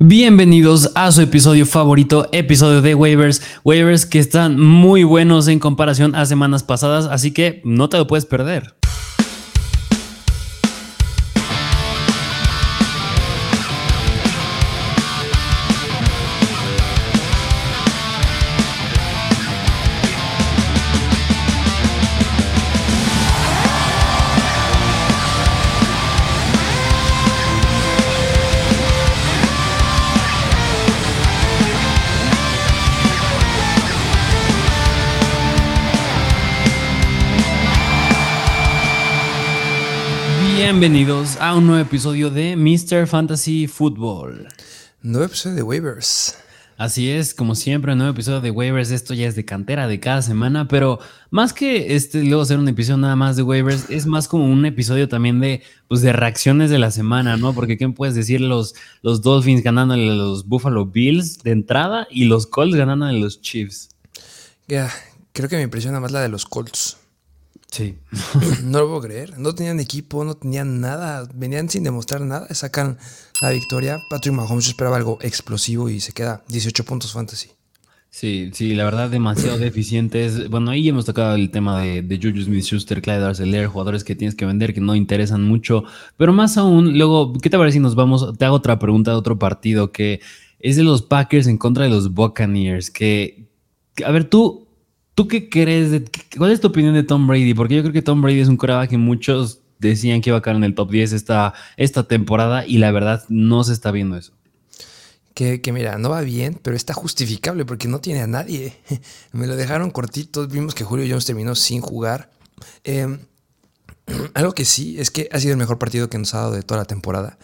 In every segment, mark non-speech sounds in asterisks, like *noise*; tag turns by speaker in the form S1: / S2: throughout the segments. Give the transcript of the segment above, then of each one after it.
S1: Bienvenidos a su episodio favorito, episodio de waivers, waivers que están muy buenos en comparación a semanas pasadas, así que no te lo puedes perder. Bienvenidos a un nuevo episodio de Mr. Fantasy Football.
S2: Nuevo episodio de waivers.
S1: Así es, como siempre, un nuevo episodio de waivers. Esto ya es de cantera de cada semana, pero más que este luego hacer un episodio nada más de waivers, es más como un episodio también de, pues, de reacciones de la semana, ¿no? Porque ¿qué puedes decir? Los, los Dolphins ganándole a los Buffalo Bills de entrada y los Colts ganándole a los Chiefs.
S2: Ya, creo que me impresiona más la de los Colts.
S1: Sí. *laughs*
S2: no lo puedo creer. No tenían equipo, no tenían nada. Venían sin demostrar nada. Sacan la victoria. Patrick Mahomes esperaba algo explosivo y se queda 18 puntos fantasy.
S1: Sí, sí, la verdad, demasiado deficientes. Bueno, ahí hemos tocado el tema de, de Juju Smith Schuster, Clyde Arcelor, jugadores que tienes que vender que no interesan mucho. Pero más aún, luego, ¿qué te parece si nos vamos? Te hago otra pregunta de otro partido que es de los Packers en contra de los Buccaneers. Que, a ver, tú, ¿Tú qué crees? ¿Cuál es tu opinión de Tom Brady? Porque yo creo que Tom Brady es un coreback que muchos decían que iba a caer en el top 10 esta, esta temporada y la verdad no se está viendo eso.
S2: Que, mira, no va bien, pero está justificable porque no tiene a nadie. *laughs* Me lo dejaron cortito. Vimos que Julio Jones terminó sin jugar. Em, *clears throat* algo que sí es que ha sido el mejor partido que nos ha dado de toda la temporada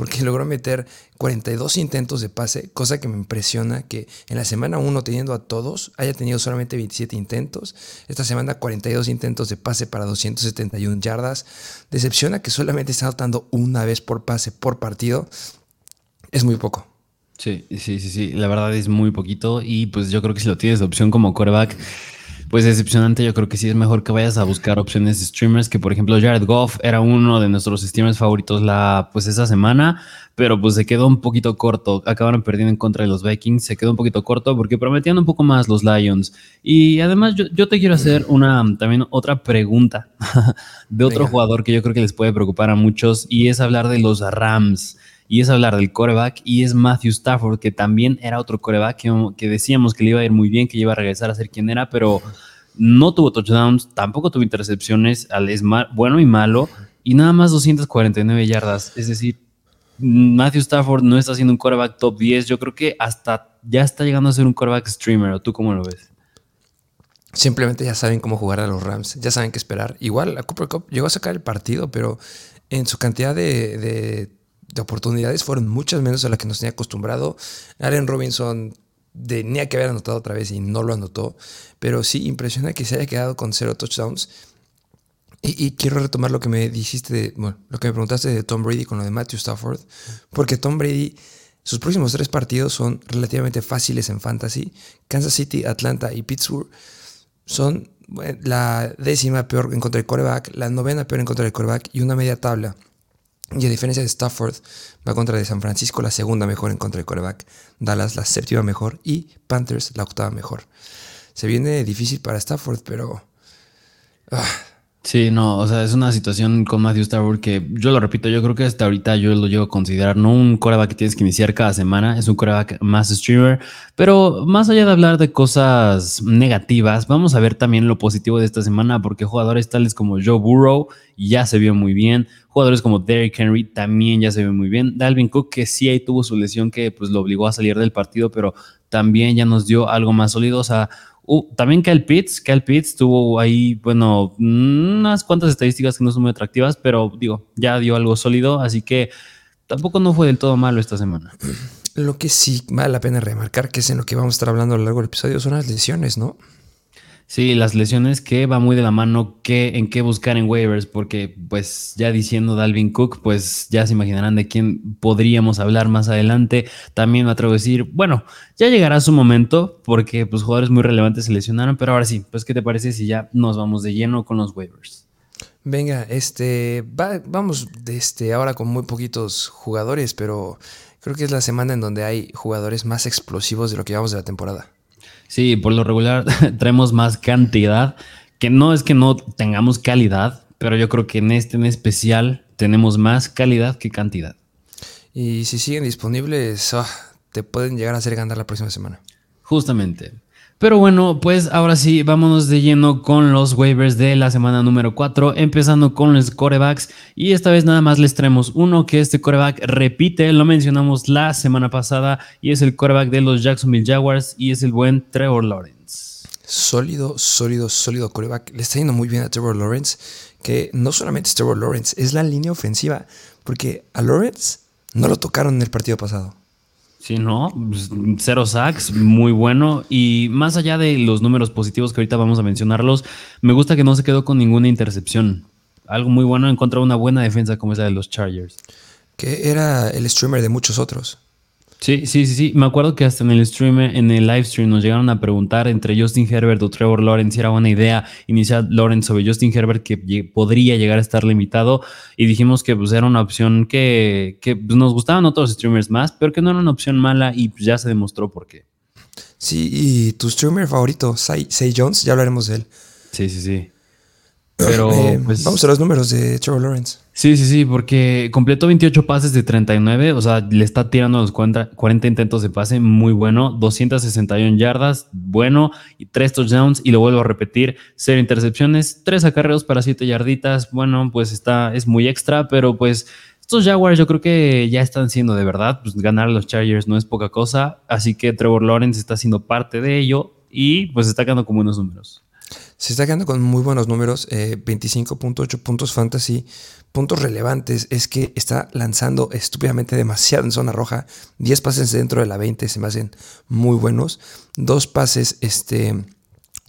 S2: porque logró meter 42 intentos de pase, cosa que me impresiona que en la semana 1 teniendo a todos haya tenido solamente 27 intentos, esta semana 42 intentos de pase para 271 yardas, decepciona que solamente está anotando una vez por pase por partido, es muy poco.
S1: Sí, sí, sí, sí, la verdad es muy poquito. Y pues yo creo que si lo tienes de opción como coreback pues decepcionante. Yo creo que sí es mejor que vayas a buscar opciones de streamers, que por ejemplo Jared Goff era uno de nuestros streamers favoritos la, pues esa semana, pero pues se quedó un poquito corto. Acabaron perdiendo en contra de los Vikings, se quedó un poquito corto porque prometían un poco más los Lions. Y además yo, yo te quiero hacer una también otra pregunta *laughs* de otro jugador que yo creo que les puede preocupar a muchos y es hablar de los Rams y es hablar del coreback y es Matthew Stafford, que también era otro coreback que, decíamos que le iba a ir muy bien, que iba a regresar a ser quien era, pero no tuvo touchdowns, tampoco tuvo intercepciones, es bueno y malo, y nada más 249 yardas. Es decir, Matthew Stafford no está siendo un coreback top 10. Yo creo que hasta ya está llegando a ser un coreback streamer. ¿O tú cómo lo ves?
S2: Simplemente ya saben cómo jugar a los Rams, ya saben qué esperar. Igual, a Cooper Cup llegó a sacar el partido, pero en su cantidad de oportunidades fueron muchas menos a las que nos tenía acostumbrado. Allen Robinson tenía que haber anotado otra vez y no lo anotó. Pero sí, impresiona que se haya quedado con cero touchdowns. Y, quiero retomar lo que me dijiste, de, bueno, lo que me preguntaste de Tom Brady con lo de Matthew Stafford. Porque Tom Brady, sus próximos tres partidos son relativamente fáciles en fantasy. Kansas City, Atlanta y Pittsburgh son la décima peor en contra del coreback, la novena peor en contra del coreback y una media tabla y a diferencia de Stafford, va contra de San Francisco, la segunda mejor en contra de coreback. Dallas, la séptima mejor. Y Panthers, la octava mejor. Se viene difícil para Stafford, pero.
S1: Ah, Sí, no, o sea, es una situación con Matthew Stafford que yo lo repito, yo creo que hasta ahorita yo lo llevo a considerar no un coreback que tienes que iniciar cada semana, es un coreback más streamer, pero más allá de hablar de cosas negativas, vamos a ver también lo positivo de esta semana porque jugadores tales como Joe Burrow ya se vio muy bien, jugadores como Derrick Henry también ya se vio muy bien, Dalvin Cook que sí ahí tuvo su lesión que pues lo obligó a salir del partido, pero también ya nos dio algo más sólido, o sea, Uh, también Kyle Pitts, Kyle Pitts tuvo ahí, bueno, unas cuantas estadísticas que no son muy atractivas, pero digo, ya dio algo sólido, así que tampoco no fue del todo malo esta semana.
S2: Lo que sí vale la pena remarcar, que es en lo que vamos a estar hablando a lo largo del episodio, son las lesiones, ¿no?
S1: Sí, las lesiones que va muy de la mano que, en qué buscar en waivers, porque pues ya diciendo Dalvin Cook, pues ya se imaginarán de quién podríamos hablar más adelante. También me atrevo a decir, bueno, ya llegará su momento, porque pues jugadores muy relevantes se lesionaron, pero ahora sí, pues ¿qué te parece si ya nos vamos de lleno con los waivers?
S2: Venga, este, vamos de este, ahora con muy poquitos jugadores, pero creo que es la semana en donde hay jugadores más explosivos de lo que llevamos de la temporada.
S1: Sí, por lo regular *laughs* traemos más cantidad, que no es que no tengamos calidad, pero yo creo que en este en especial tenemos más calidad que cantidad.
S2: Y si siguen disponibles, ah, te pueden llegar a hacer ganar la próxima semana.
S1: Justamente. Pero bueno, pues ahora sí, vámonos de lleno con los waivers de la semana número 4, empezando con los corebacks. Y esta vez nada más les traemos uno que este coreback repite, lo mencionamos la semana pasada, y es el coreback de los Jacksonville Jaguars, y es el buen Trevor Lawrence.
S2: Sólido, sólido, sólido coreback. Le está yendo muy bien a Trevor Lawrence, que no solamente es Trevor Lawrence, es la línea ofensiva, porque a Lawrence no lo tocaron en el partido pasado.
S1: Sí, no, pues, cero sacks, muy bueno. Y más allá de los números positivos que ahorita vamos a mencionarlos, me gusta que no se quedó con ninguna intercepción. Algo muy bueno en contra de una buena defensa como esa de los Chargers.
S2: Que era el streamer de muchos otros.
S1: Sí, sí, sí, sí. Me acuerdo que hasta en el stream, en el live stream, nos llegaron a preguntar entre Justin Herbert o Trevor Lawrence si era buena idea iniciar Lawrence sobre Justin Herbert que podría llegar a estar limitado. Y dijimos que pues, era una opción que, pues, nos gustaban otros streamers más, pero que no era una opción mala y pues, ya se demostró por qué.
S2: Sí, y tu streamer favorito, Say, Jones, ya hablaremos de él.
S1: Sí, sí, sí. *clears throat* Pero
S2: eh, pues, vamos a los números de Trevor Lawrence.
S1: Sí, sí, sí, porque completó 28 pases de 39, o sea, le está tirando los 40, intentos de pase, muy bueno, 261 yardas, bueno, y 3 touchdowns, y lo vuelvo a repetir, 0 intercepciones, 3 acarreos para 7 yarditas, bueno, pues está, es muy extra, pero pues estos Jaguars yo creo que ya están siendo de verdad, pues ganar a los Chargers no es poca cosa, así que Trevor Lawrence está siendo parte de ello y pues está quedando con buenos números.
S2: Se está quedando con muy buenos números, 25.8 eh, puntos fantasy. Puntos relevantes es que está lanzando estúpidamente demasiado en zona roja. 10 pases dentro de la 20 se me hacen muy buenos. Dos pases, este,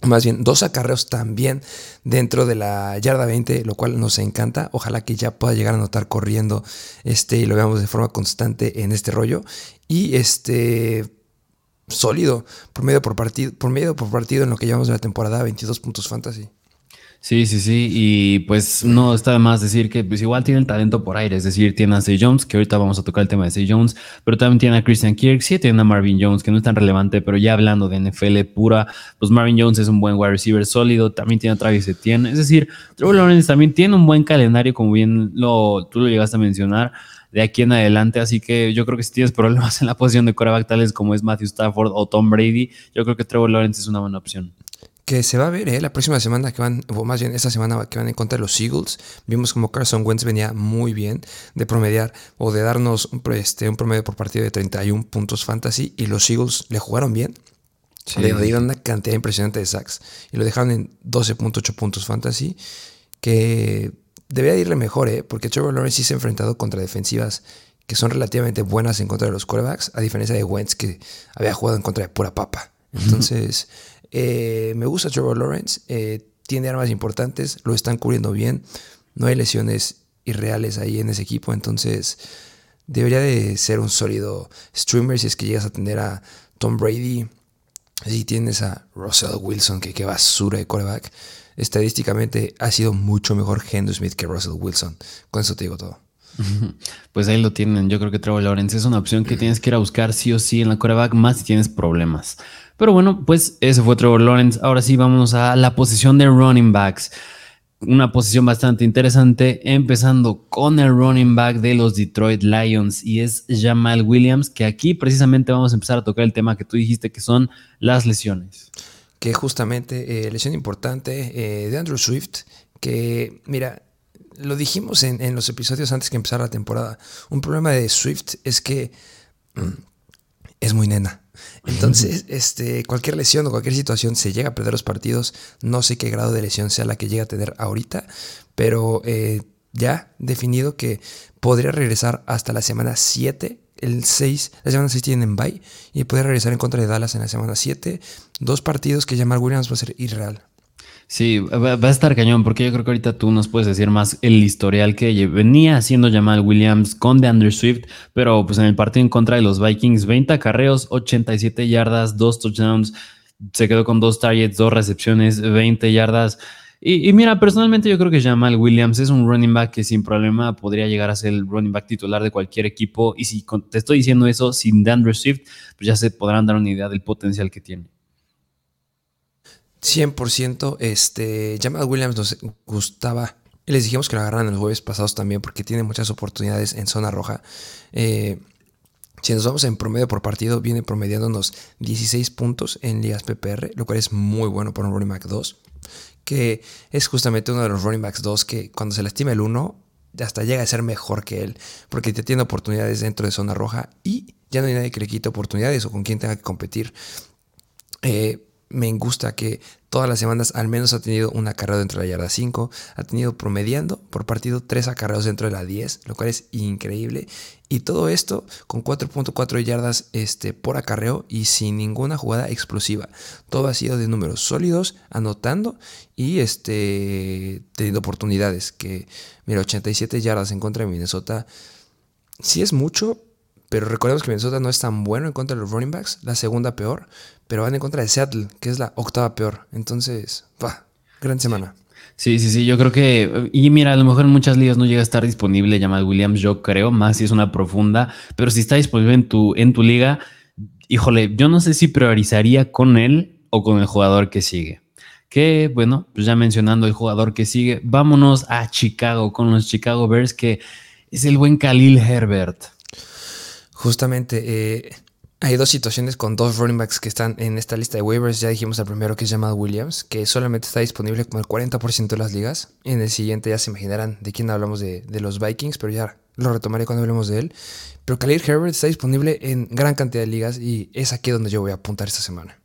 S2: más bien dos acarreos también dentro de la yarda 20, lo cual nos encanta. Ojalá que ya pueda llegar a notar corriendo este, y lo veamos de forma constante en este rollo. Y este sólido, por medio por partido, por medio por partido en lo que llevamos de la temporada, 22 puntos fantasy.
S1: Sí, sí, sí, y pues no está de más decir que pues igual tiene el talento por aire, es decir, tiene a Zay Jones, que ahorita vamos a tocar el tema de Zay Jones, pero también tiene a Christian Kirk, sí tiene a Marvin Jones, que no es tan relevante, pero ya hablando de NFL pura, pues Marvin Jones es un buen wide receiver sólido, también tiene a Travis Etienne, es decir, Trevor Lawrence también tiene un buen calendario, como bien lo, tú lo llegaste a mencionar, de aquí en adelante. Así que yo creo que si tienes problemas en la posición de coreback tales como es Matthew Stafford o Tom Brady, yo creo que Trevor Lawrence es una buena opción.
S2: Que se va a ver, ¿eh? La próxima semana que van, o más bien esta semana que van en contra de los Eagles, vimos como Carson Wentz venía muy bien de promediar o de darnos un, este, un promedio por partido de 31 puntos fantasy y los Eagles le jugaron bien. Le dieron una cantidad impresionante de sacks y lo dejaron en 12.8 puntos fantasy, que debería irle mejor, ¿eh? porque Trevor Lawrence sí se ha enfrentado contra defensivas que son relativamente buenas en contra de los quarterbacks, a diferencia de Wentz que había jugado en contra de pura papa. Entonces, eh, me gusta Trevor Lawrence, eh, tiene armas importantes, lo están cubriendo bien, no hay lesiones irreales ahí en ese equipo, entonces debería de ser un sólido streamer si es que llegas a tener a Tom Brady, si tienes a Russell Wilson, que qué basura de quarterback estadísticamente ha sido mucho mejor Henry Smith que Russell Wilson. Con eso te digo todo. *laughs*
S1: Pues ahí lo tienen. Yo creo que Trevor Lawrence es una opción que tienes que ir a buscar sí o sí en la coreback, más si tienes problemas. Pero bueno, pues ese fue Trevor Lawrence. Ahora sí, vámonos a la posición de running backs. Una posición bastante interesante, empezando con el running back de los Detroit Lions y es Jamal Williams, que aquí precisamente vamos a empezar a tocar el tema que tú dijiste que son las lesiones
S2: que justamente eh, lesión importante eh, de Andrew Swift, que mira, lo dijimos en, los episodios antes que empezara la temporada, un problema de Swift es que mm, es muy nena. Entonces, este, cualquier lesión o cualquier situación se llega a perder los partidos. No sé qué grado de lesión sea la que llega a tener ahorita, pero eh, ya definido que podría regresar hasta la semana 7 el 6, la semana 6 tienen bye y puede regresar en contra de Dallas en la semana 7. Dos partidos que Jamal Williams va a ser irreal.
S1: Sí, va, a estar cañón, porque yo creo que ahorita tú nos puedes decir más el historial que venía haciendo Jamal Williams con DeAndre Swift, pero pues en el partido en contra de los Vikings, 20 carreos, 87 yardas, dos touchdowns, se quedó con dos targets, dos recepciones, 20 yardas Y, mira, personalmente yo creo que Jamal Williams es un running back que sin problema podría llegar a ser el running back titular de cualquier equipo. Y si te estoy diciendo eso sin Dan Swift, pues ya se podrán dar una idea del potencial que tiene.
S2: 100%, este, Jamal Williams nos gustaba. Les dijimos que lo agarran los jueves pasados también porque tiene muchas oportunidades en zona roja. Eh, si nos vamos en promedio por partido, viene promediándonos 16 puntos en ligas PPR, lo cual es muy bueno para un running back 2 que es justamente uno de los running backs 2 que cuando se lastima el 1 hasta llega a ser mejor que él, porque te tiene oportunidades dentro de zona roja y ya no hay nadie que le quite oportunidades o con quien tenga que competir. Eh, me gusta que todas las semanas al menos ha tenido un acarreo dentro de la yarda 5, ha tenido promediando por partido 3 acarreos dentro de la 10, lo cual es increíble. Y todo esto con 4.4 yardas este, por acarreo y sin ninguna jugada explosiva. Todo ha sido de números sólidos, anotando y este, teniendo oportunidades. Que, mira, 87 yardas en contra de Minnesota. Sí es mucho, pero recordemos que Minnesota no es tan bueno en contra de los running backs, la segunda peor, pero van en contra de Seattle, que es la octava peor. Entonces, va, gran semana.
S1: Sí, sí, sí, yo creo que, y mira, a lo mejor en muchas ligas no llega a estar disponible Jamal Williams, yo creo, más si es una profunda, pero si está disponible en tu, en tu liga, híjole, yo no sé si priorizaría con él o con el jugador que sigue. Que bueno, pues ya mencionando el jugador que sigue, vámonos a Chicago con los Chicago Bears, que es el buen Khalil Herbert.
S2: Justamente, eh, hay dos situaciones con dos running backs que están en esta lista de waivers. Ya dijimos el primero que es Jamal Williams, que solamente está disponible como el 40% de las ligas. En el siguiente ya se imaginarán de quién hablamos de, los Vikings, pero ya lo retomaré cuando hablemos de él. Pero Khalil Herbert está disponible en gran cantidad de ligas y es aquí donde yo voy a apuntar esta semana.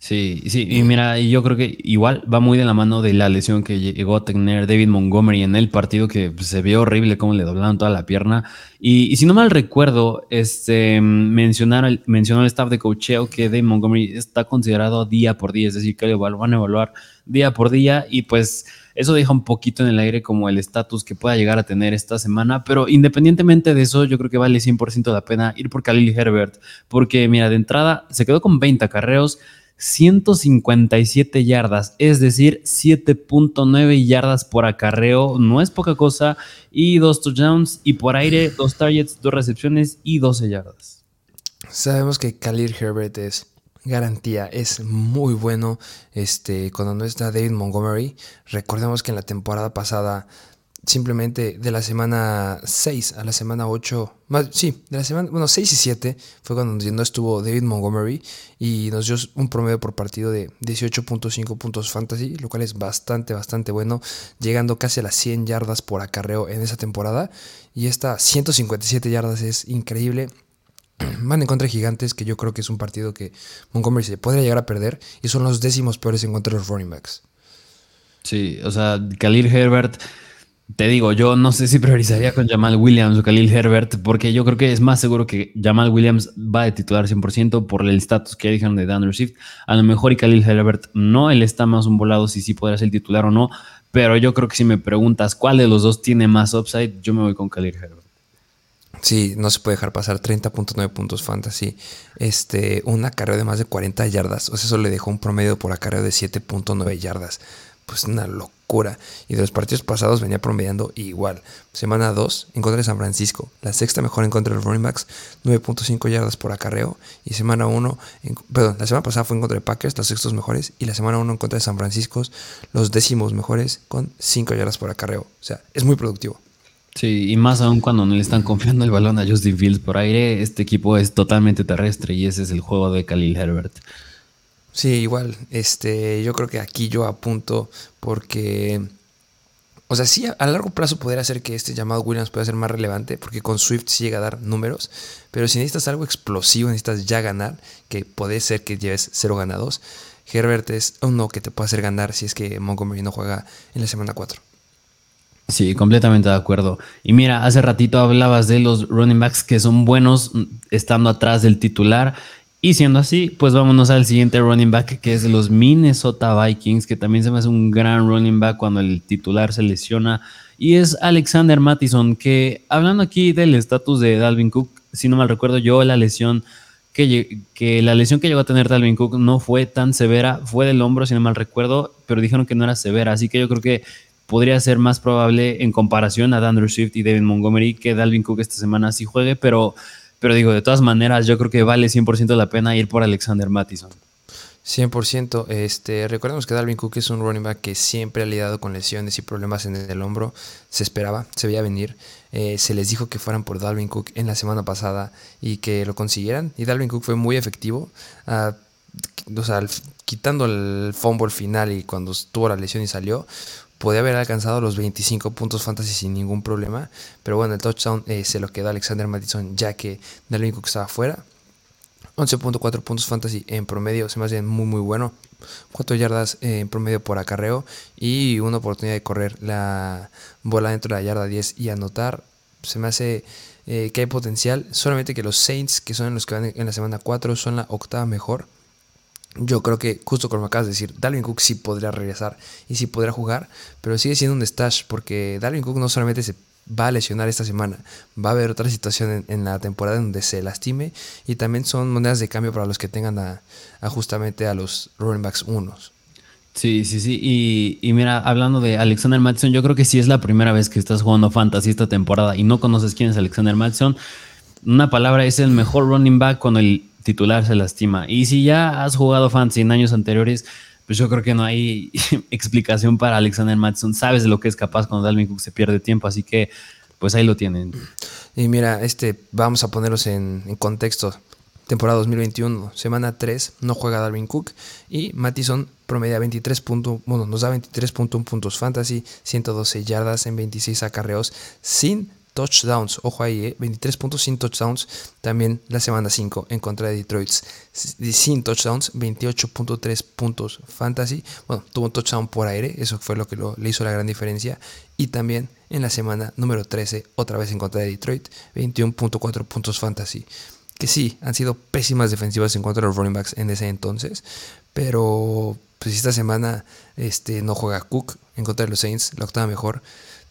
S1: Sí, sí, y mira, yo creo que igual va muy de la mano de la lesión que llegó a tener David Montgomery en el partido, que se vio horrible cómo le doblaron toda la pierna. Y, si no mal recuerdo, este, mencionaron, mencionó el staff de cocheo que David Montgomery está considerado día por día, es decir, que lo van a evaluar día por día y pues eso deja un poquito en el aire como el estatus que pueda llegar a tener esta semana, pero independientemente de eso, yo creo que vale 100% la pena ir por Khalil Herbert, porque mira, de entrada se quedó con 20 acarreos, 157 yardas, es decir, 7.9 yardas por acarreo, no es poca cosa, y dos touchdowns, y por aire, dos targets, dos recepciones y 12 yardas.
S2: Sabemos que Khalil Herbert es garantía, es muy bueno. Este, cuando no está David Montgomery, recordemos que en la temporada pasada simplemente de la semana 6 a la semana 8, más, sí, de la semana, bueno, 6 y 7 fue cuando no estuvo David Montgomery y nos dio un promedio por partido de 18.5 puntos fantasy, lo cual es bastante, bastante bueno, llegando casi a las 100 yardas por acarreo en esa temporada y esta 157 yardas es increíble. *clears throat* Van en contra de Gigantes, que yo creo que es un partido que Montgomery se podría llegar a perder y son los décimos peores en contra de los running backs.
S1: Sí, o sea, Khalil Herbert te digo, yo no sé si priorizaría con Jamal Williams o Khalil Herbert, porque yo creo que es más seguro que Jamal Williams va de titular 100% por el estatus que dijeron de Dan Swift. A lo mejor y Khalil Herbert no, él está más un volado si sí podrá ser titular o no, pero yo creo que si me preguntas cuál de los dos tiene más upside, yo me voy con Khalil Herbert.
S2: Sí, no se puede dejar pasar 30.9 puntos fantasy. Este, un acarreo de más de 40 yardas. O sea, eso le dejó un promedio por acarreo de 7.9 yardas pues una locura. Y de los partidos pasados venía promediando igual. Semana 2 en contra de San Francisco. La sexta mejor en contra de los running backs, 9.5 yardas por acarreo. Y semana 1, perdón, la semana pasada fue en contra de Packers, los sextos mejores. Y la semana 1 en contra de San Francisco, los décimos mejores con 5 yardas por acarreo. O sea, es muy productivo.
S1: Sí, y más aún cuando no le están confiando el balón a Justin Fields por aire, este equipo es totalmente terrestre y ese es el juego de Khalil Herbert.
S2: Sí, igual. Este, yo creo que aquí yo apunto porque. O sea, sí, a largo plazo podría hacer que este llamado Williams pueda ser más relevante, porque con Swift sí llega a dar números, pero si necesitas algo explosivo, necesitas ya ganar, que puede ser que lleves cero ganados, Herbert es uno que te puede hacer ganar si es que Montgomery no juega en la semana 4.
S1: Sí, completamente de acuerdo. Y mira, hace ratito hablabas de los running backs que son buenos estando atrás del titular y siendo así, pues vámonos al siguiente running back que es los Minnesota Vikings, que también se me hace un gran running back cuando el titular se lesiona. Y es Alexander Mattison, que hablando aquí del estatus de Dalvin Cook, si no mal recuerdo yo, la lesión que, que la lesión que llegó a tener Dalvin Cook no fue tan severa, fue del hombro, si no mal recuerdo, pero dijeron que no era severa, así que yo creo que podría ser más probable en comparación a Andrew Swift y David Montgomery que Dalvin Cook esta semana sí juegue, pero, pero digo, de todas maneras, yo creo que vale 100% la pena ir por Alexander Mattison.
S2: 100%. Este, recordemos que Dalvin Cook es un running back que siempre ha lidiado con lesiones y problemas en el hombro. Se esperaba, se veía venir. Eh, se les dijo que fueran por Dalvin Cook en la semana pasada y que lo consiguieran. Y Dalvin Cook fue muy efectivo. Uh, o sea, quitando el fumble final y cuando tuvo la lesión y salió, podía haber alcanzado los 25 puntos fantasy sin ningún problema. Pero bueno, el touchdown eh, se lo quedó Alexander Mattison ya que Dalvin Cook estaba fuera. 11.4 puntos fantasy en promedio, se me hace muy muy bueno. 4 yardas eh, en promedio por acarreo y una oportunidad de correr la bola dentro de la yarda 10 y anotar. Se me hace eh, que hay potencial, solamente que los Saints, que son los que van en la semana 4, son la octava mejor. Yo creo que, justo como acabas de decir, Dalvin Cook sí podría regresar y sí podría jugar, pero sigue siendo un stash porque Dalvin Cook no solamente se va a lesionar esta semana. Va a haber otra situación en, la temporada donde se lastime y también son monedas de cambio para los que tengan a, justamente a los running backs unos.
S1: Sí, sí, sí. Y, mira, hablando de Alexander Madison, yo creo que si es la primera vez que estás jugando fantasy esta temporada y no conoces quién es Alexander Madison. Una palabra es el mejor running back cuando el titular se lastima. Y si ya has jugado fantasy en años anteriores, pues yo creo que no hay *laughs* explicación para Alexander Madison. Sabes de lo que es capaz cuando Dalvin Cook se pierde tiempo, así que pues ahí lo tienen.
S2: Y mira, este, vamos a ponerlos en, contexto. Temporada 2021, semana 3, no juega Dalvin Cook y Mattison promedia 23 puntos, bueno, nos da 23.1 puntos fantasy, 112 yardas en 26 acarreos sin touchdowns. Ojo ahí, 23 eh, puntos sin touchdowns. También la semana 5 en contra de Detroit. Sin touchdowns, 28.3 puntos fantasy. Bueno, tuvo un touchdown por aire. Eso fue lo que le hizo la gran diferencia. Y también en la semana número 13, otra vez en contra de Detroit, 21.4 puntos fantasy. Que sí, han sido pésimas defensivas en contra de los running backs en ese entonces. Pero pues esta semana este, no juega Cook en contra de los Saints, la octava mejor.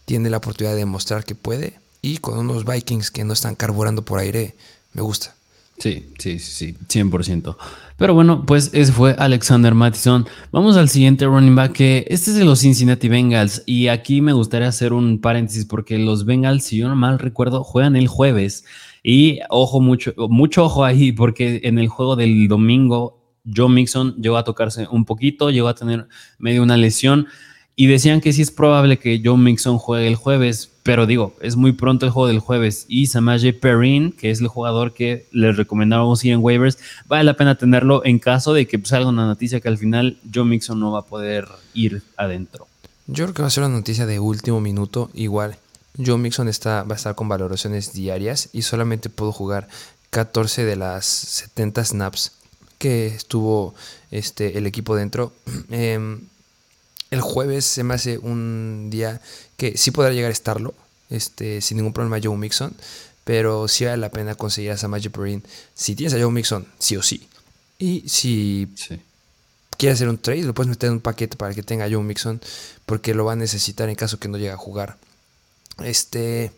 S2: Tiene la oportunidad de demostrar que puede y con unos Vikings que no están carburando por aire, me gusta.
S1: Sí, sí, sí, sí, 100%. Pero bueno, pues ese fue Alexander Mattison. Vamos al siguiente running back, que este es de los Cincinnati Bengals. Y aquí me gustaría hacer un paréntesis porque los Bengals, si yo no mal recuerdo, juegan el jueves. Y ojo, mucho, mucho ojo ahí, porque en el juego del domingo, Joe Mixon llegó a tocarse un poquito, llegó a tener medio una lesión. Y decían que sí es probable que Joe Mixon juegue el jueves, pero digo, es muy pronto el juego del jueves. Y Samaje Perrin, que es el jugador que les recomendamos ir en waivers, vale la pena tenerlo en caso de que salga una noticia que al final Joe Mixon no va a poder ir adentro.
S2: Yo creo que va a ser una noticia de último minuto. Igual, Joe Mixon está, va a estar con valoraciones diarias y solamente pudo jugar 14 de las 70 snaps que estuvo este, el equipo dentro. Eh, *clears throat* el jueves se me hace un día que sí podrá llegar a estarlo, este, sin ningún problema Joe Mixon, pero sí vale la pena conseguir a Samaje Perrin. Si tienes a Joe Mixon, sí o sí. Y si quieres hacer un trade, lo puedes meter en un paquete para que tenga a Joe Mixon, porque lo va a necesitar en caso que no llegue a jugar. Este,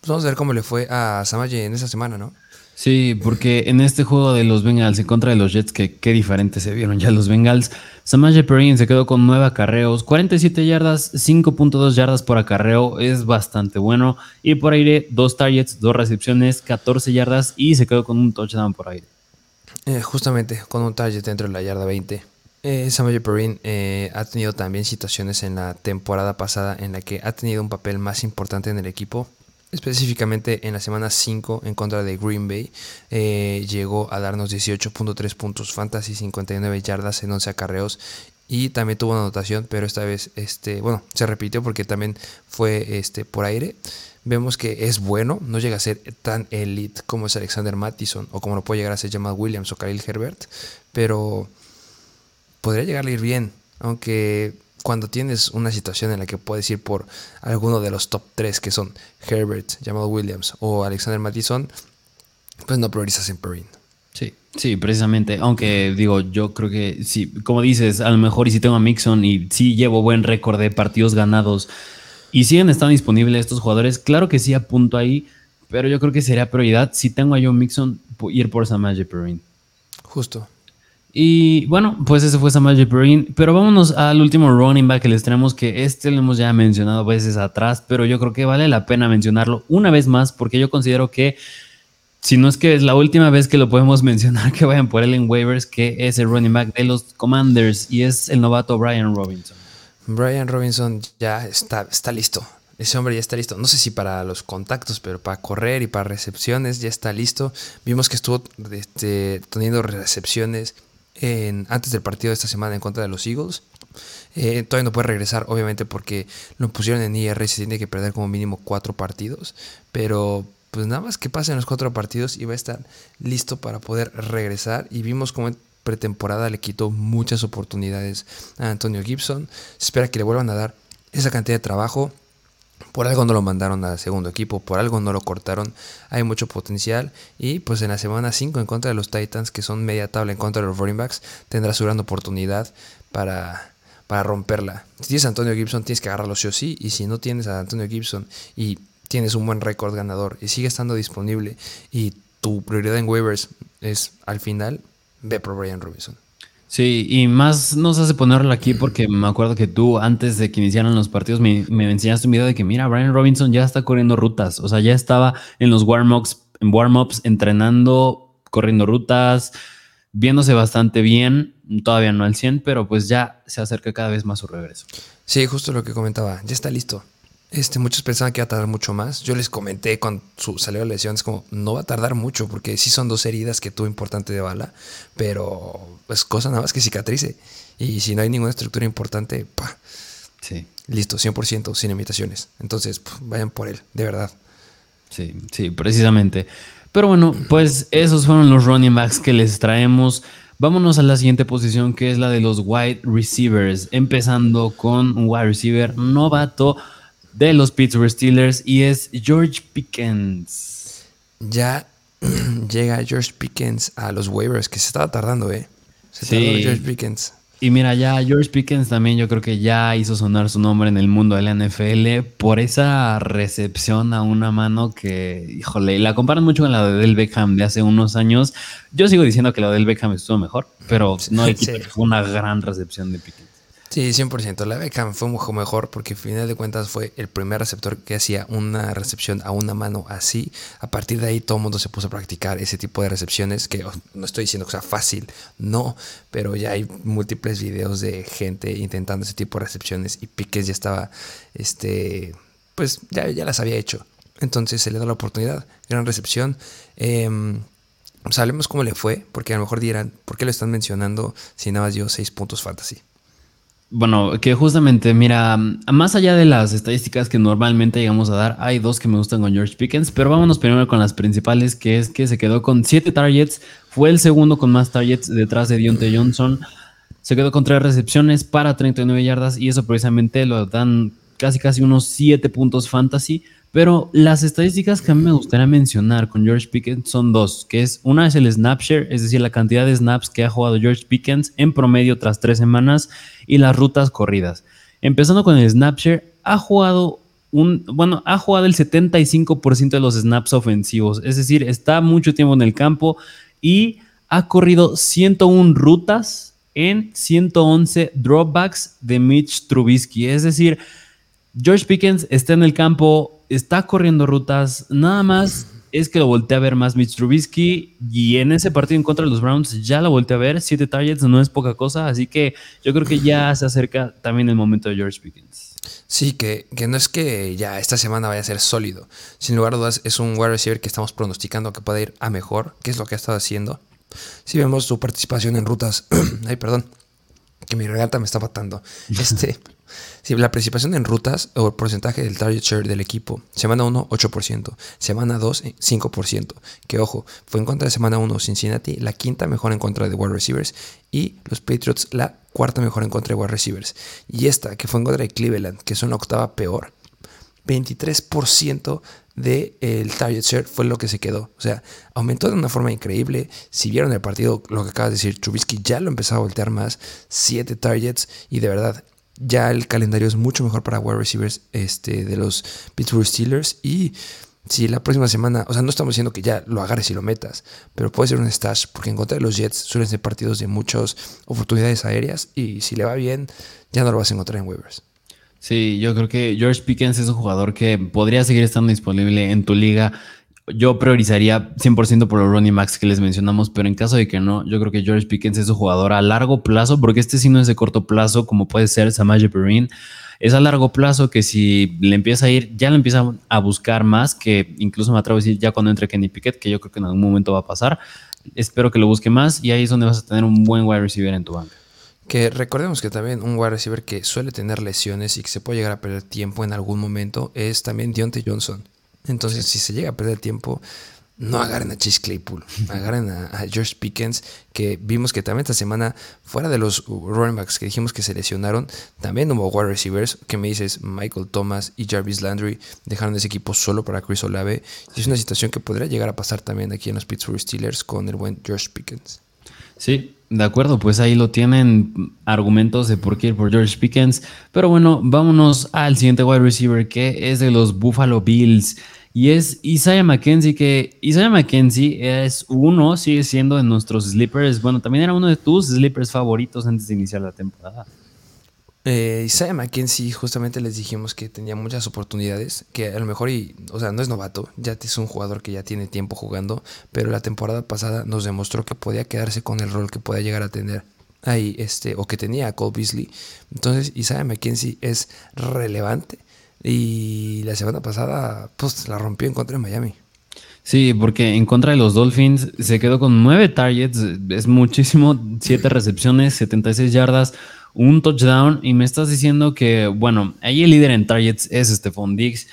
S2: pues vamos a ver cómo le fue a Samaje en esa semana, ¿no?
S1: Sí, porque en este juego de los Bengals en contra de los Jets, que qué diferente se vieron ya los Bengals, Samaje Perrin se quedó con 9 acarreos, 47 yardas, 5.2 yardas por acarreo, es bastante bueno. Y por aire, 2 targets, 2 recepciones, 14 yardas y se quedó con un touchdown por aire.
S2: Eh, justamente, con un target dentro de la yarda 20. Eh, Samaje Perrin eh, ha tenido también situaciones en la temporada pasada en la que ha tenido un papel más importante en el equipo específicamente en la semana 5 en contra de Green Bay, eh, llegó a darnos 18.3 puntos fantasy, 59 yardas en 11 acarreos y también tuvo una anotación, pero esta vez, este, bueno, se repitió porque también fue este, por aire. Vemos que es bueno, no llega a ser tan elite como es Alexander Mattison o como lo puede llegar a ser Jamal Williams o Khalil Herbert, pero podría llegarle a ir bien, aunque cuando tienes una situación en la que puedes ir por alguno de los top 3 que son Herbert, Jamal Williams o Alexander Mattison, pues no priorizas en Perrin.
S1: Sí, sí, precisamente. Aunque digo, yo creo que sí, como dices, a lo mejor y si tengo a Mixon y sí llevo buen récord de partidos ganados y siguen estando disponibles estos jugadores, claro que sí apunto ahí, pero yo creo que sería prioridad si tengo a John Mixon ir por Samaje Perrin.
S2: Justo.
S1: Y bueno, pues ese fue Samuel Perine. Pero vámonos al último running back que les tenemos, que este lo hemos ya mencionado veces atrás, pero yo creo que vale la pena mencionarlo una vez más, porque yo considero que, si no es que es la última vez que lo podemos *laughs* mencionar, que vayan por él en waivers, que es el running back de los Commanders y es el novato Brian Robinson.
S2: Brian Robinson ya está, está listo. Ese hombre ya está listo. No sé si para los contactos, pero para correr y para recepciones ya está listo. Vimos que estuvo este, teniendo recepciones antes del partido de esta semana en contra de los Eagles. Eh, todavía no puede regresar, obviamente, porque lo pusieron en IR y se tiene que perder como mínimo cuatro partidos. Pero pues nada más que pasen los cuatro partidos y va a estar listo para poder regresar. Y vimos como en pretemporada le quitó muchas oportunidades a Antonio Gibson. Se espera que le vuelvan a dar esa cantidad de trabajo. Por algo no lo mandaron al segundo equipo, por algo no lo cortaron. Hay mucho potencial. Y pues en la semana 5 en contra de los Titans, que son media tabla en contra de los running backs, tendrá su gran oportunidad para, para romperla. Si tienes a Antonio Gibson, tienes que agarrarlo sí o sí. Y si no tienes a Antonio Gibson y tienes un buen récord ganador y sigue estando disponible y tu prioridad en waivers es al final, ve por Brian Robinson.
S1: Sí, y más nos hace ponerlo aquí porque me acuerdo que tú antes de que iniciaran los partidos me, enseñaste un video de que mira, Brian Robinson ya está corriendo rutas, o sea, ya estaba en los warm-ups, en warm-ups entrenando, corriendo rutas, viéndose bastante bien, todavía no al 100, pero pues ya se acerca cada vez más su regreso.
S2: Sí, justo lo que comentaba, ya está listo. Este, muchos pensaban que iba a tardar mucho más. Yo les comenté cuando su, salió la lesión, es como, no va a tardar mucho, porque sí son dos heridas que tuvo importante de bala, pero pues cosa nada más que cicatrice. Y si no hay ninguna estructura importante, pa. Sí. Listo, 100%, sin imitaciones. Entonces, vayan por él, de verdad.
S1: Sí, sí, precisamente. Pero bueno, pues esos fueron los running backs que les traemos. Vámonos a la siguiente posición, que es la de los wide receivers. Empezando con un wide receiver novato de los Pittsburgh Steelers y es George Pickens.
S2: Ya *clears throat* llega George Pickens a los waivers, que se estaba tardando, ¿eh? Se sí. George Pickens.
S1: Y mira, ya George Pickens también yo creo que ya hizo sonar su nombre en el mundo de la NFL por esa recepción a una mano que, híjole, la comparan mucho con la de Del Beckham de hace unos años. Yo sigo diciendo que la de Del Beckham estuvo mejor, pero no hay *laughs* que fue una gran recepción de Pickens.
S2: Sí, 100%. La Beckham fue mucho mejor porque al final de cuentas fue el primer receptor que hacía una recepción a una mano así. A partir de ahí todo el mundo se puso a practicar ese tipo de recepciones que no estoy diciendo que sea fácil, no, pero ya hay múltiples videos de gente intentando ese tipo de recepciones y Piquez ya estaba, este, pues ya, las había hecho. Entonces se le da la oportunidad. Gran recepción. Eh, Sabemos cómo le fue, porque a lo mejor dirán, ¿por qué lo están mencionando si nada más dio 6 puntos fantasy?
S1: Bueno, que justamente, mira, más allá de las estadísticas que normalmente llegamos a dar, hay dos que me gustan con George Pickens, pero vámonos primero con las principales, que es que se quedó con siete targets, fue el segundo con más targets detrás de Dionte Johnson, se quedó con tres recepciones para 39 yardas y eso precisamente lo dan casi casi unos 7 puntos fantasy, pero las estadísticas que a mí me gustaría mencionar con George Pickens son dos, que es una es el snapshare, es decir, la cantidad de snaps que ha jugado George Pickens en promedio tras tres semanas y las rutas corridas. Empezando con el snapshare, ha jugado un, bueno, ha jugado el 75% de los snaps ofensivos, es decir, está mucho tiempo en el campo y ha corrido 101 rutas en 111 dropbacks de Mitch Trubisky, es decir, George Pickens está en el campo, está corriendo rutas, nada más es que lo volteé a ver más Mitch Trubisky y en ese partido en contra de los Browns ya lo volteé a ver, siete targets no es poca cosa, así que yo creo que ya se acerca también el momento de George Pickens.
S2: Sí, que, que no es que ya esta semana vaya a ser sólido, sin lugar a dudas es un wide receiver que estamos pronosticando que puede ir a mejor, que es lo que ha estado haciendo. Si vemos su participación en rutas, *clears throat* ay perdón, que mi regata me está matando, *laughs* este... Si la participación en rutas o el porcentaje del target share del equipo, semana 1, 8%, semana 2, 5%. Que ojo, fue en contra de semana 1 Cincinnati, la quinta mejor en contra de wide receivers, y los Patriots la cuarta mejor en contra de wide receivers. Y esta, que fue en contra de Cleveland, que son la octava peor, 23% del el target share fue lo que se quedó. O sea, aumentó de una forma increíble. Si vieron el partido, lo que acabas de decir, Trubisky ya lo empezó a voltear más. 7 targets. Y de verdad, ya el calendario es mucho mejor para wide receivers este, de los Pittsburgh Steelers y si la próxima semana, o sea, no estamos diciendo que ya lo agarres y lo metas, pero puede ser un stash, porque en contra de los Jets suelen ser partidos de muchas oportunidades aéreas y si le va bien, ya no lo vas a encontrar en waivers.
S1: Sí, yo creo que George Pickens es un jugador que podría seguir estando disponible en tu liga. Yo priorizaría 100% por los running backs que les mencionamos, pero en caso de que no, yo creo que George Pickens es un jugador a largo plazo, porque este sí no es de corto plazo, como puede ser Samaje Perrin. Es a largo plazo que si le empieza a ir, ya le empieza a buscar más, que incluso me atrevo a decir ya cuando entre Kenny Pickett, que yo creo que en algún momento va a pasar. Espero que lo busque más y ahí es donde vas a tener un buen wide receiver en tu banca.
S2: Que recordemos que también un wide receiver que suele tener lesiones y que se puede llegar a perder tiempo en algún momento es también Deontay Johnson. Entonces, si se llega a perder tiempo, no agarren a Chase Claypool, *laughs* agarren a, George Pickens, que vimos que también esta semana, fuera de los running backs que dijimos que se lesionaron, también hubo wide receivers, que me dices Michael Thomas y Jarvis Landry dejaron ese equipo solo para Chris Olave. Y es una situación que podría llegar a pasar también aquí en los Pittsburgh Steelers con el buen George Pickens.
S1: Sí, de acuerdo, pues ahí lo tienen argumentos de por qué ir por George Pickens. Pero bueno, vámonos al siguiente wide receiver que es de los Buffalo Bills. Y es Isaiah McKenzie, que Isaiah McKenzie es uno, sigue siendo de nuestros sleepers. Bueno, también era uno de tus sleepers favoritos antes de iniciar la temporada.
S2: Eh, Isaiah McKenzie, justamente les dijimos que tenía muchas oportunidades, que a lo mejor, y, o sea, no es novato, ya es un jugador que ya tiene tiempo jugando, pero la temporada pasada nos demostró que podía quedarse con el rol que podía llegar a tener ahí, este, o que tenía Cole Beasley. Entonces, Isaiah McKenzie es relevante y la semana pasada, pues, la rompió en contra de Miami.
S1: Sí, porque en contra de los Dolphins se quedó con nueve targets, es muchísimo, siete recepciones, 76 yardas un touchdown y me estás diciendo que, bueno, ahí el líder en targets es Stephon Diggs.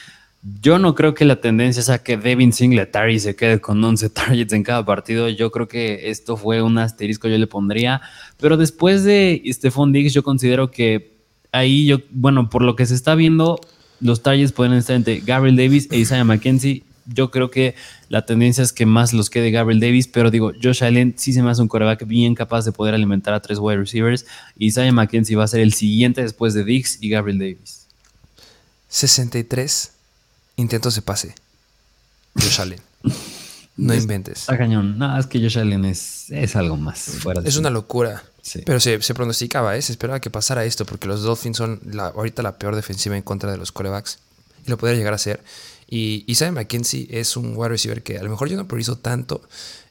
S1: Yo no creo que la tendencia sea que Devin Singletary se quede con 11 *laughs* targets en cada partido. Yo creo que esto fue un asterisco, yo le pondría. Pero después de Stephon Diggs, yo considero que ahí, yo, bueno, por lo que se está viendo, los targets pueden estar entre Gabriel Davis e Isaiah McKenzie yo creo que la tendencia es que más los quede Gabriel Davis, pero digo, Josh Allen sí se me hace un coreback bien capaz de poder alimentar a tres wide receivers. Y Isaiah McKenzie va a ser el siguiente después de Dix y Gabriel Davis.
S2: 63 intentos de pase. Josh Allen. No inventes.
S1: Está cañón. No, es que Josh Allen es, es algo más fuera
S2: Es una locura. Pero se, pronosticaba, ¿eh? se esperaba que pasara esto, porque los Dolphins son la, ahorita la peor defensiva en contra de los corebacks. Y lo podría llegar a ser. Y Isaiah McKenzie es un wide receiver que a lo mejor yo no priorizo tanto.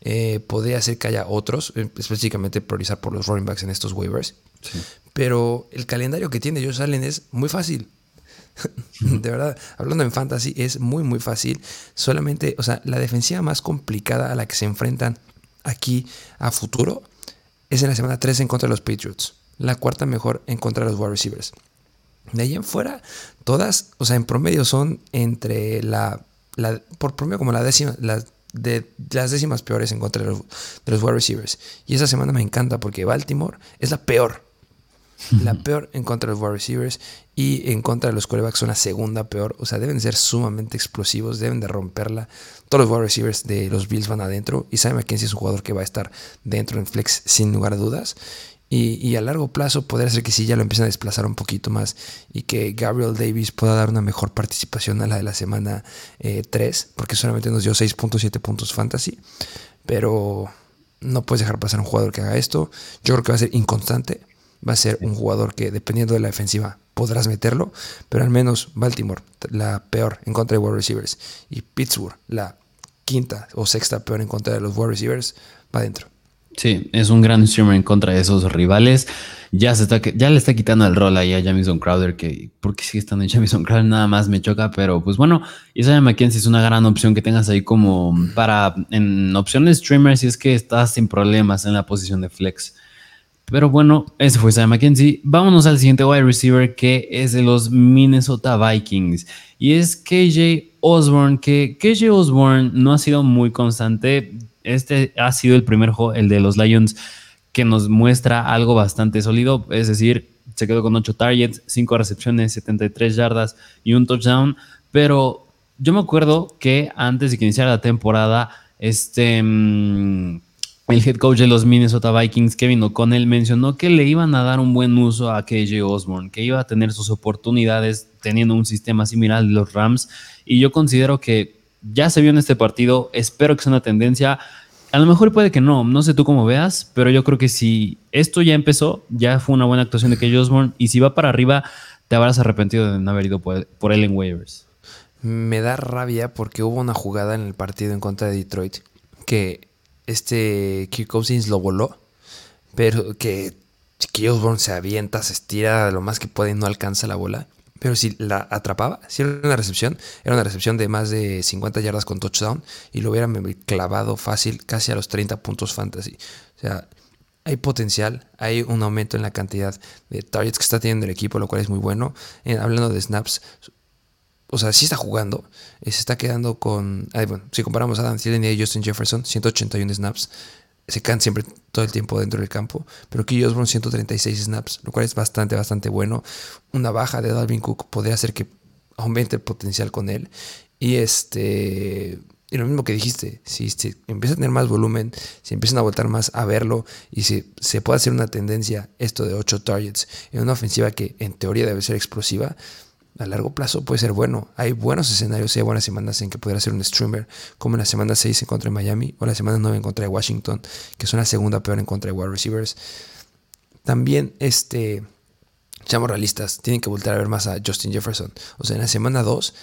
S2: Eh, podría hacer que haya otros, eh, específicamente priorizar por los running backs en estos waivers. Pero el calendario que tiene Josh Allen es muy fácil. *laughs* de verdad, hablando en fantasy, es muy, muy fácil. Solamente, o sea, la defensiva más complicada a la que se enfrentan aquí a futuro es en la semana 3 en contra de los Patriots. La cuarta mejor en contra de los wide receivers. De ahí en fuera, todas, o sea, en promedio son entre la, la por promedio como la décima, la, de las décimas peores en contra de los, de los wide receivers. Y esa semana me encanta porque Baltimore es la peor. La peor en contra de los wide receivers y en contra de los quarterbacks son la segunda peor. O sea, deben ser sumamente explosivos, deben de romperla. Todos los wide receivers de los Bills van adentro y sabe McKenzie es un jugador que va a estar dentro en flex sin lugar a dudas. Y, a largo plazo podría ser que sí ya lo empiecen a desplazar un poquito más y que Gabriel Davis pueda dar una mejor participación a la de la semana 3, eh, porque solamente nos dio 6.7 puntos fantasy. Pero no puedes dejar pasar un jugador que haga esto. Yo creo que va a ser inconstante. Va a ser un jugador que, dependiendo de la defensiva, podrás meterlo. Pero al menos Baltimore, la peor en contra de wide receivers. Y Pittsburgh, la quinta o sexta peor en contra de los wide receivers, va adentro.
S1: Sí, es un gran streamer en contra de esos rivales. Ya, se está, ya le está quitando el rol ahí a Jamison Crowder, que porque sigue estando en Jamison Crowder, nada más me choca, pero pues bueno, Isaiah McKenzie es una gran opción que tengas ahí como para en opciones streamers si es que estás sin problemas en la posición de flex. Pero bueno, ese fue Isaiah McKenzie. Vámonos al siguiente wide receiver que es de los Minnesota Vikings y es KJ Osborne, que KJ Osborne no ha sido muy constante este ha sido el primer juego, el de los Lions, que nos muestra algo bastante sólido. Es decir, se quedó con 8 targets, 5 recepciones, 73 yardas y un touchdown. Pero yo me acuerdo que antes de que iniciara la temporada, este. Mm, el head coach de los Minnesota Vikings, Kevin O'Connell, mencionó que le iban a dar un buen uso a KJ Osborne, que iba a tener sus oportunidades teniendo un sistema similar de los Rams. Y yo considero que ya se vio en este partido, espero que sea una tendencia. A lo mejor puede que no, no sé tú cómo veas, pero yo creo que si esto ya empezó, ya fue una buena actuación de Kelly Osborne y si va para arriba, te habrás arrepentido de no haber ido por, por él en waivers.
S2: Me da rabia porque hubo una jugada en el partido en contra de Detroit que este Kirk Cousins lo voló, pero que Kelly Osborne se avienta, se estira lo más que puede y no alcanza la bola. Pero si la atrapaba, si era una recepción, era una recepción de más de 50 yardas con touchdown y lo hubiera clavado fácil casi a los 30 puntos fantasy. O sea, hay potencial, hay un aumento en la cantidad de targets que está teniendo el equipo, lo cual es muy bueno. hablando de snaps, o sea, sí está jugando, eh, se está quedando con, bueno, si comparamos a Adam Thielen y Justin Jefferson, 181 snaps, se quedan siempre todo el tiempo dentro del campo. Pero aquí Osborne 136 snaps, lo cual es bastante, bastante bueno. Una baja de Dalvin Cook podría hacer que aumente el potencial con él. Y este. Y lo mismo que dijiste, si, si, empieza a tener más volumen, si empiezan a voltar más a verlo y si se puede hacer una tendencia, esto de 8 targets en una ofensiva que en teoría debe ser explosiva, a largo plazo puede ser bueno. Hay buenos escenarios y hay buenas semanas en que podría ser un streamer, como en la semana 6 en contra de Miami o la semana 9 en contra de Washington, que son la segunda peor en contra de wide receivers. También, este, seamos realistas, tienen que volver a ver más a Justin Jefferson. O sea, en la semana 2,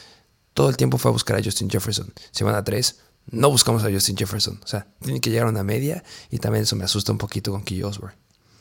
S2: todo el tiempo fue a buscar a Justin Jefferson. Semana 3, no buscamos a Justin Jefferson. O sea, tienen que llegar a una media y también eso me asusta un poquito con Key Osborne.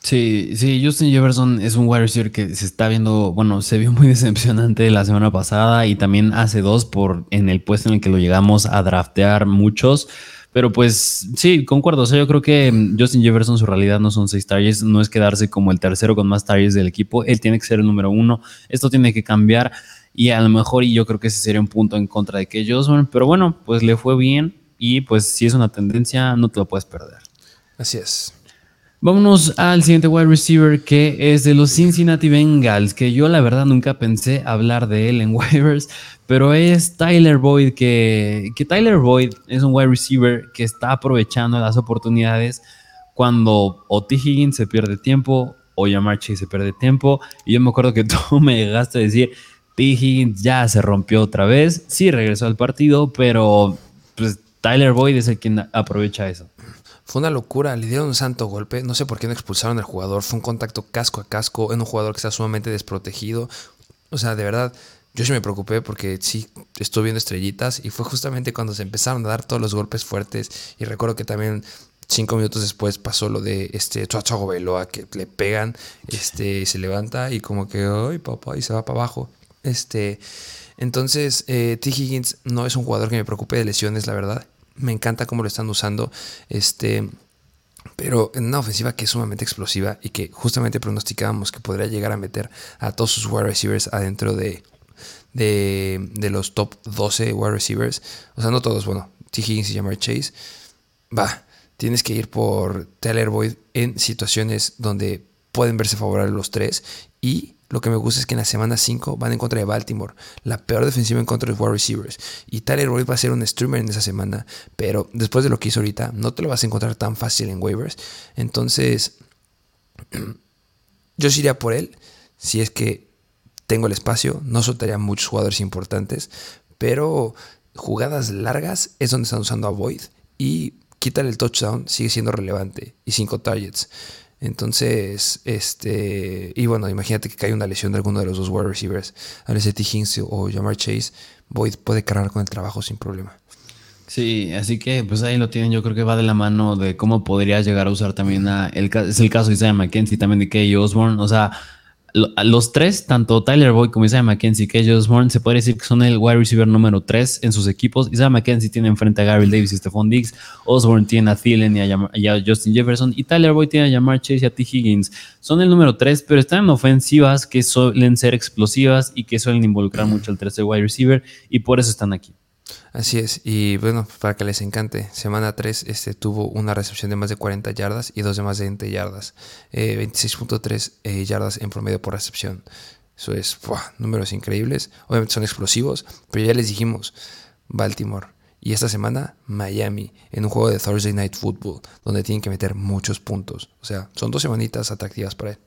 S1: Sí, sí, Justin Jefferson es un wide receiver que se está viendo, bueno, se vio muy *laughs* decepcionante la semana pasada y también hace dos por en el puesto en el que lo llegamos a draftear muchos. Pero pues sí, concuerdo. O sea, yo creo que Justin Jefferson su realidad no son seis targets, no es quedarse como el tercero con más targets del equipo. Él tiene que ser el número uno. Esto tiene que cambiar y a lo mejor y yo creo que ese sería un punto en contra de que Johnson. Pero bueno, pues le fue bien y pues si es una tendencia no te lo puedes perder.
S2: Así es.
S1: Vámonos al siguiente wide receiver que es de los Cincinnati Bengals, que yo la verdad nunca pensé hablar de él en *laughs* waivers, pero es Tyler Boyd, que, que Tyler Boyd es un wide receiver que está aprovechando las oportunidades cuando o T. Higgins se pierde tiempo o Yamar Chase se pierde tiempo. Y yo me acuerdo que *laughs* tú me llegaste a decir, T. Higgins ya se rompió otra vez, sí regresó al partido, pero pues Tyler Boyd es el quien aprovecha eso.
S2: Fue una locura, le dieron un santo golpe, no sé por qué no expulsaron al jugador, fue un contacto casco a casco en un jugador que está sumamente desprotegido. O sea, de verdad, yo sí me preocupé porque sí estuve viendo estrellitas y fue justamente cuando se empezaron a dar todos los golpes fuertes y recuerdo que también cinco minutos después pasó lo de este Chuachago Veloa que le pegan, este se levanta y como que ay papá y se va para abajo. Este, entonces eh, T Higgins no es un jugador que me preocupe de lesiones, la verdad. Me encanta cómo lo están usando. Este, pero en una ofensiva que es sumamente explosiva y que justamente pronosticábamos que podría llegar a meter a todos sus wide receivers adentro de, de, los top 12 wide receivers. O sea, no todos, bueno, T. Higgins y Jamar Chase. Va, tienes que ir por Taylor Boyd en situaciones donde pueden verse favorables los tres y lo que me gusta es que en la semana 5 van en contra de Baltimore, la peor defensiva en contra de los wide receivers. Y Tyler Boyd va a ser un streamer en esa semana, pero después de lo que hizo ahorita, no te lo vas a encontrar tan fácil en waivers. Entonces, *clears throat* yo iría por él si es que tengo el espacio. No soltaría muchos jugadores importantes, pero jugadas largas es donde están usando a Boyd. Y quitar el touchdown, sigue siendo relevante. Y 5 targets. Entonces, este, y bueno, imagínate que cae una lesión de alguno de los dos wide receivers, T. Higgins o Jamar Chase, Boyd puede cargar con el trabajo sin problema.
S1: Sí, así que pues ahí lo tienen. Yo creo que va de la mano de cómo podría llegar a usar también a el, es el caso de Isaiah McKenzie, también de Kay Osborne. O sea, los tres, tanto Tyler Boyd como Isaiah McKenzie y KJ Osborne, se puede decir que son el wide receiver número 3 en sus equipos. Isaiah McKenzie tiene enfrente a Gary Davis y Stephon Diggs. Osborne tiene a Thielen y a, Justin Jefferson. Y Tyler Boyd tiene a Jamar Chase y a T. Higgins. Son el número 3, pero están en ofensivas que suelen ser explosivas y que suelen involucrar mucho al tercer wide receiver. Y por eso están aquí.
S2: Así es, y bueno, para que les encante, semana 3 este, tuvo una recepción de más de 40 yardas y dos de más de 20 yardas, 26.3 eh, eh, yardas en promedio por recepción. Eso es, números increíbles, obviamente son explosivos, pero ya les dijimos, Baltimore y esta semana Miami en un juego de Thursday Night Football, donde tienen que meter muchos puntos. O sea, son dos semanitas atractivas para él.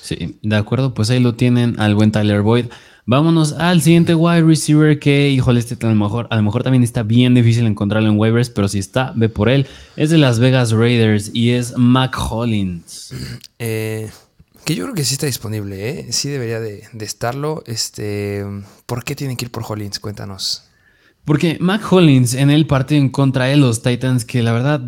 S1: Sí, de acuerdo, pues ahí lo tienen al buen Tyler Boyd. Vámonos al siguiente wide receiver que, híjole, este a lo mejor, a lo mejor también está bien difícil encontrarlo en waivers, pero si está, ve por él. Es de Las Vegas Raiders y es Mac Hollins.
S2: Eh, que yo creo que sí está disponible, ¿eh? Sí debería de, de estarlo. Este, ¿Por qué tienen que ir por Hollins? Cuéntanos.
S1: Porque Mac Hollins en el partido en contra de los Titans, que la verdad,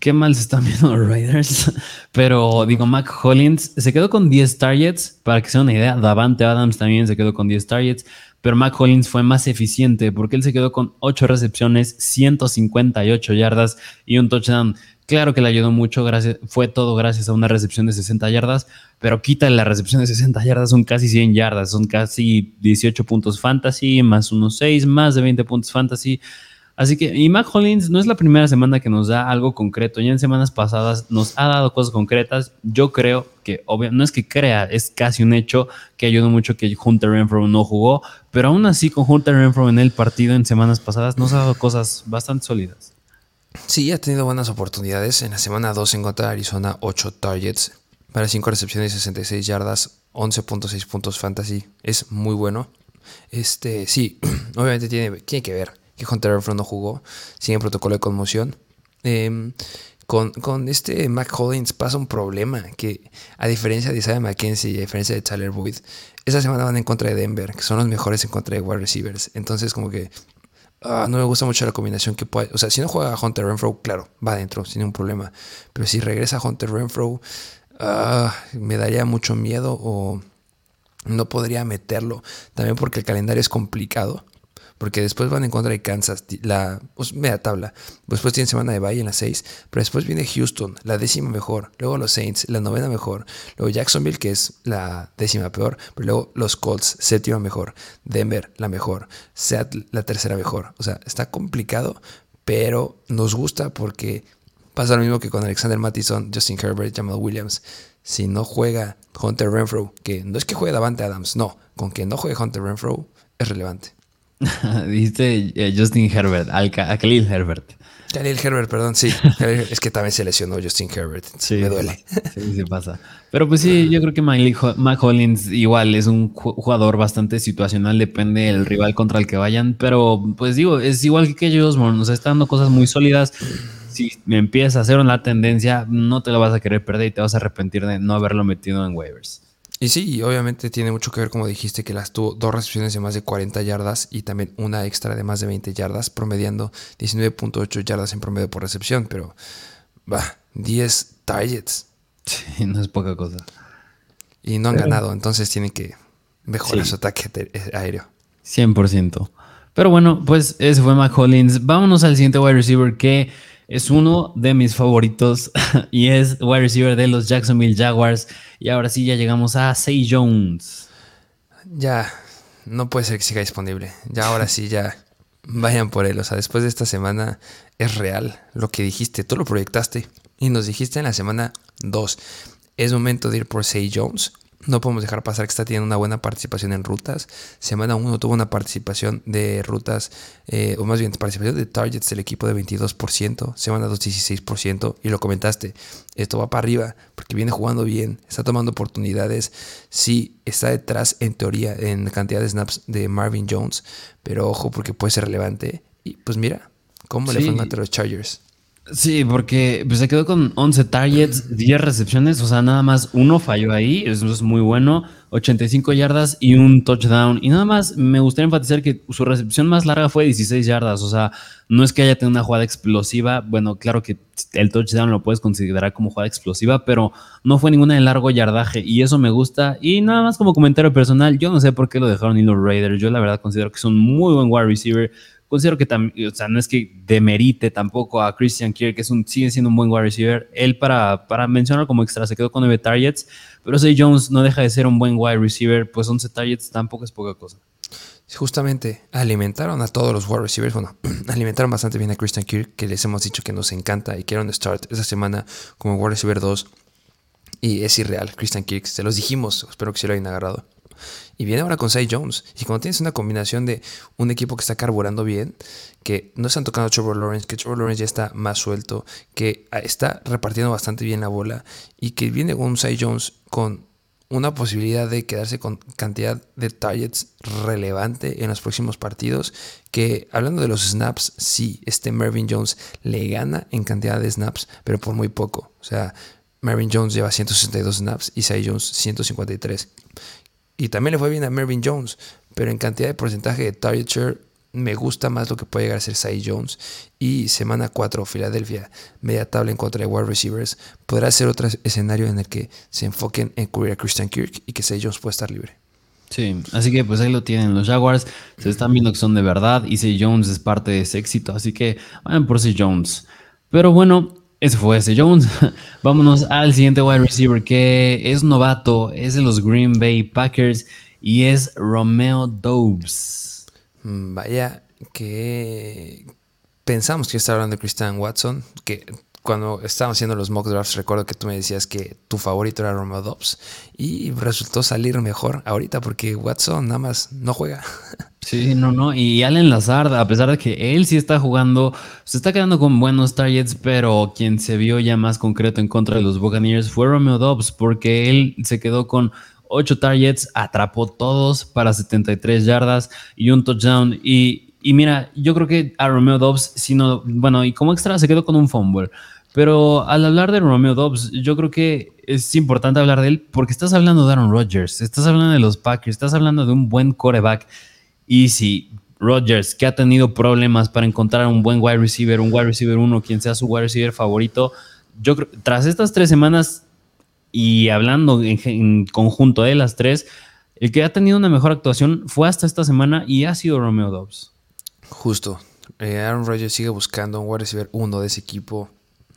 S1: qué mal se están *laughs* viendo los Raiders. Pero digo, Mac Hollins se quedó con 10 targets. Para que sea una idea, Davante Adams también se quedó con 10 targets. Pero Mac Hollins fue más eficiente porque él se quedó con 8 recepciones, 158 yardas y un touchdown. Claro que le ayudó mucho, gracias, fue todo gracias a una recepción de 60 yardas, pero quita la recepción de 60 yardas, son casi 100 yardas, son casi 18 puntos fantasy, más unos 6, más de 20 puntos fantasy. Así que, y Mac Hollins no es la primera semana que nos da algo concreto, ya en semanas pasadas nos ha dado cosas concretas. Yo creo que, obvio, no es que crea, es casi un hecho que ayudó mucho que Hunter Renfro no jugó, pero aún así con Hunter Renfro en el partido en semanas pasadas nos ha dado cosas bastante sólidas.
S2: Sí, ha tenido buenas oportunidades. En la semana 2 en contra de Arizona, 8 targets para 5 recepciones y 66 yardas, 11.6 puntos fantasy. Es muy bueno. Este, sí, *clears throat* obviamente tiene, tiene que ver que Hunter Renfro no jugó. Sigue protocolo de conmoción. Em, con, con, este Mac Hollins pasa un problema que, a diferencia de Isaiah McKenzie y a diferencia de Tyler Boyd, esa semana van en contra de Denver, que son los mejores en contra de wide receivers. Entonces, como que Ah, no me gusta mucho la combinación que puede. O sea, si no juega Hunter Renfro, claro, va adentro, sin ningún problema. Pero si regresa Hunter Renfro, ah, me daría mucho miedo o no podría meterlo. También porque el calendario es complicado. Porque después van en contra de Kansas, la pues, media tabla. Después tienen semana de Valle en las 6. Pero después viene Houston, la décima mejor. Luego los Saints, la novena mejor. Luego Jacksonville, que es la décima peor. Pero luego los Colts, séptima mejor. Denver, la mejor. Seattle, la tercera mejor. O sea, está complicado, pero nos gusta porque pasa lo mismo que con Alexander Mattison, Justin Herbert, Jamal Williams. Si no juega Hunter Renfro, que no es que juegue Davante Adams, no, con que no juegue Hunter Renfro es relevante. *laughs*
S1: Dijiste eh, Justin Herbert, al, a Khalil Herbert.
S2: Khalil Herbert, perdón, sí. *laughs* es que también se lesionó Justin Herbert. Sí, me duele.
S1: Sí, sí *laughs* pasa. Pero pues sí, yo creo que Mac Hollins igual es un jugador bastante situacional, depende del rival contra el que vayan. Pero pues digo, es igual que ellos, nos está dando cosas muy sólidas. Si me empiezas a hacer una tendencia, no te lo vas a querer perder y te vas a arrepentir de no haberlo metido en waivers.
S2: Y sí, obviamente tiene mucho que ver, como dijiste, que las tuvo dos recepciones de más de 40 yardas y también una extra de más de 20 yardas, promediando 19.8 yardas en promedio por recepción, pero va, 10 targets.
S1: Sí, no es poca cosa.
S2: Y no han ganado, entonces tienen que mejorar su ataque eh, aéreo.
S1: 100%. Pero bueno, pues ese fue Mac Hollins. Vámonos al siguiente wide receiver que es uno de mis favoritos *laughs* y es wide receiver de los Jacksonville Jaguars. Y ahora sí, ya llegamos a Say Jones.
S2: Ya, no puede ser que siga disponible. Ya, ahora sí, ya vayan por él. O sea, después de esta semana es real lo que dijiste. Tú lo proyectaste y nos dijiste en la semana 2. Es momento de ir por Say Jones. No podemos dejar pasar que está teniendo una buena participación en rutas. Semana 1 tuvo una participación de rutas, eh, o más bien participación de targets del equipo de 22%, semana 2 16%, y lo comentaste, esto va para arriba porque viene jugando bien, está tomando oportunidades, sí está detrás en teoría en cantidad de snaps de Marvin Jones, pero ojo porque puede ser relevante. Y pues mira, ¿cómo le fue ante los Chargers?
S1: Sí, porque pues, se quedó con 11 targets, 10 recepciones, o sea, nada más uno falló ahí, eso es muy bueno, 85 yardas y un touchdown. Y nada más me gustaría enfatizar que su recepción más larga fue 16 yardas, o sea, no es que haya tenido una jugada explosiva, bueno, claro que el touchdown lo puedes considerar como jugada explosiva, pero no fue ninguna de largo yardaje y eso me gusta. Y nada más como comentario personal, yo no sé por qué lo dejaron y los Raiders, yo la verdad considero que es un muy buen wide receiver Considero que también, o sea, no es que demerite tampoco a Christian Kirk, que es un, sigue siendo un buen wide receiver. Él, para, para mencionar como extra, se quedó con 9 targets, pero Zay Jones no deja de ser un buen wide receiver, pues 11 targets tampoco es poca cosa.
S2: Justamente alimentaron a todos los wide receivers, bueno, *clears throat* alimentaron bastante bien a Christian Kirk, que les hemos dicho que nos encanta y un start esa semana como wide receiver 2. Y es irreal, Christian Kirk, se los dijimos, espero que se lo hayan agarrado. Y viene ahora con Say Jones. Y cuando tienes una combinación de un equipo que está carburando bien, que no están tocando a Trevor Lawrence, que Trevor Lawrence ya está más suelto, que está repartiendo bastante bien la bola y que viene con un Say Jones con una posibilidad de quedarse con cantidad de targets relevante en los próximos partidos. Que hablando de los snaps, sí, este Mervyn Jones le gana en cantidad de snaps, pero por muy poco. O sea, Mervyn Jones lleva 162 snaps y Sai Jones 153. Y también le fue bien a Mervyn Jones, pero en cantidad de porcentaje de target share me gusta más lo que puede llegar a ser Sai Jones. Y semana 4, Filadelfia, media tabla en contra de wide receivers. Podrá ser otro escenario en el que se enfoquen en cubrir a Christian Kirk y que Sai Jones pueda estar libre.
S1: Sí, así que pues ahí lo tienen los Jaguars. Se están viendo que son de verdad y Say Jones es parte de ese éxito. Así que vayan por Say Jones. Pero bueno, ese fue ese Jones. *laughs* Vámonos al siguiente wide receiver que es novato, es de los Green Bay Packers y es Romeo Dobbs.
S2: Mm, vaya que pensamos que estaba hablando de Christian Watson, que cuando estábamos haciendo los mock drafts recuerdo que tú me decías que tu favorito era Romeo Dobbs y resultó salir mejor ahorita porque Watson nada más no juega. *laughs*
S1: Sí, no, no. Y Allen Lazard, a pesar de que él sí está jugando, se está quedando con buenos targets, pero quien se vio ya más concreto en contra de los Buccaneers fue Romeo Dobbs porque él se quedó con 8 targets, atrapó todos para 73 yardas y un touchdown. Y, mira, yo creo que a Romeo Dobbs, sino, bueno, y como extra se quedó con un fumble. Pero al hablar de Romeo Dobbs, yo creo que es importante hablar de él porque estás hablando de Aaron Rodgers, estás hablando de los Packers, estás hablando de un buen coreback. Y si Rodgers, que ha tenido problemas para encontrar un buen wide receiver, un wide receiver uno, quien sea su wide receiver favorito, yo creo, tras estas tres semanas y hablando en, conjunto de las tres, el que ha tenido una mejor actuación fue hasta esta semana y ha sido Romeo Dobbs.
S2: Justo. Eh, Aaron Rodgers sigue buscando un wide receiver uno de ese equipo.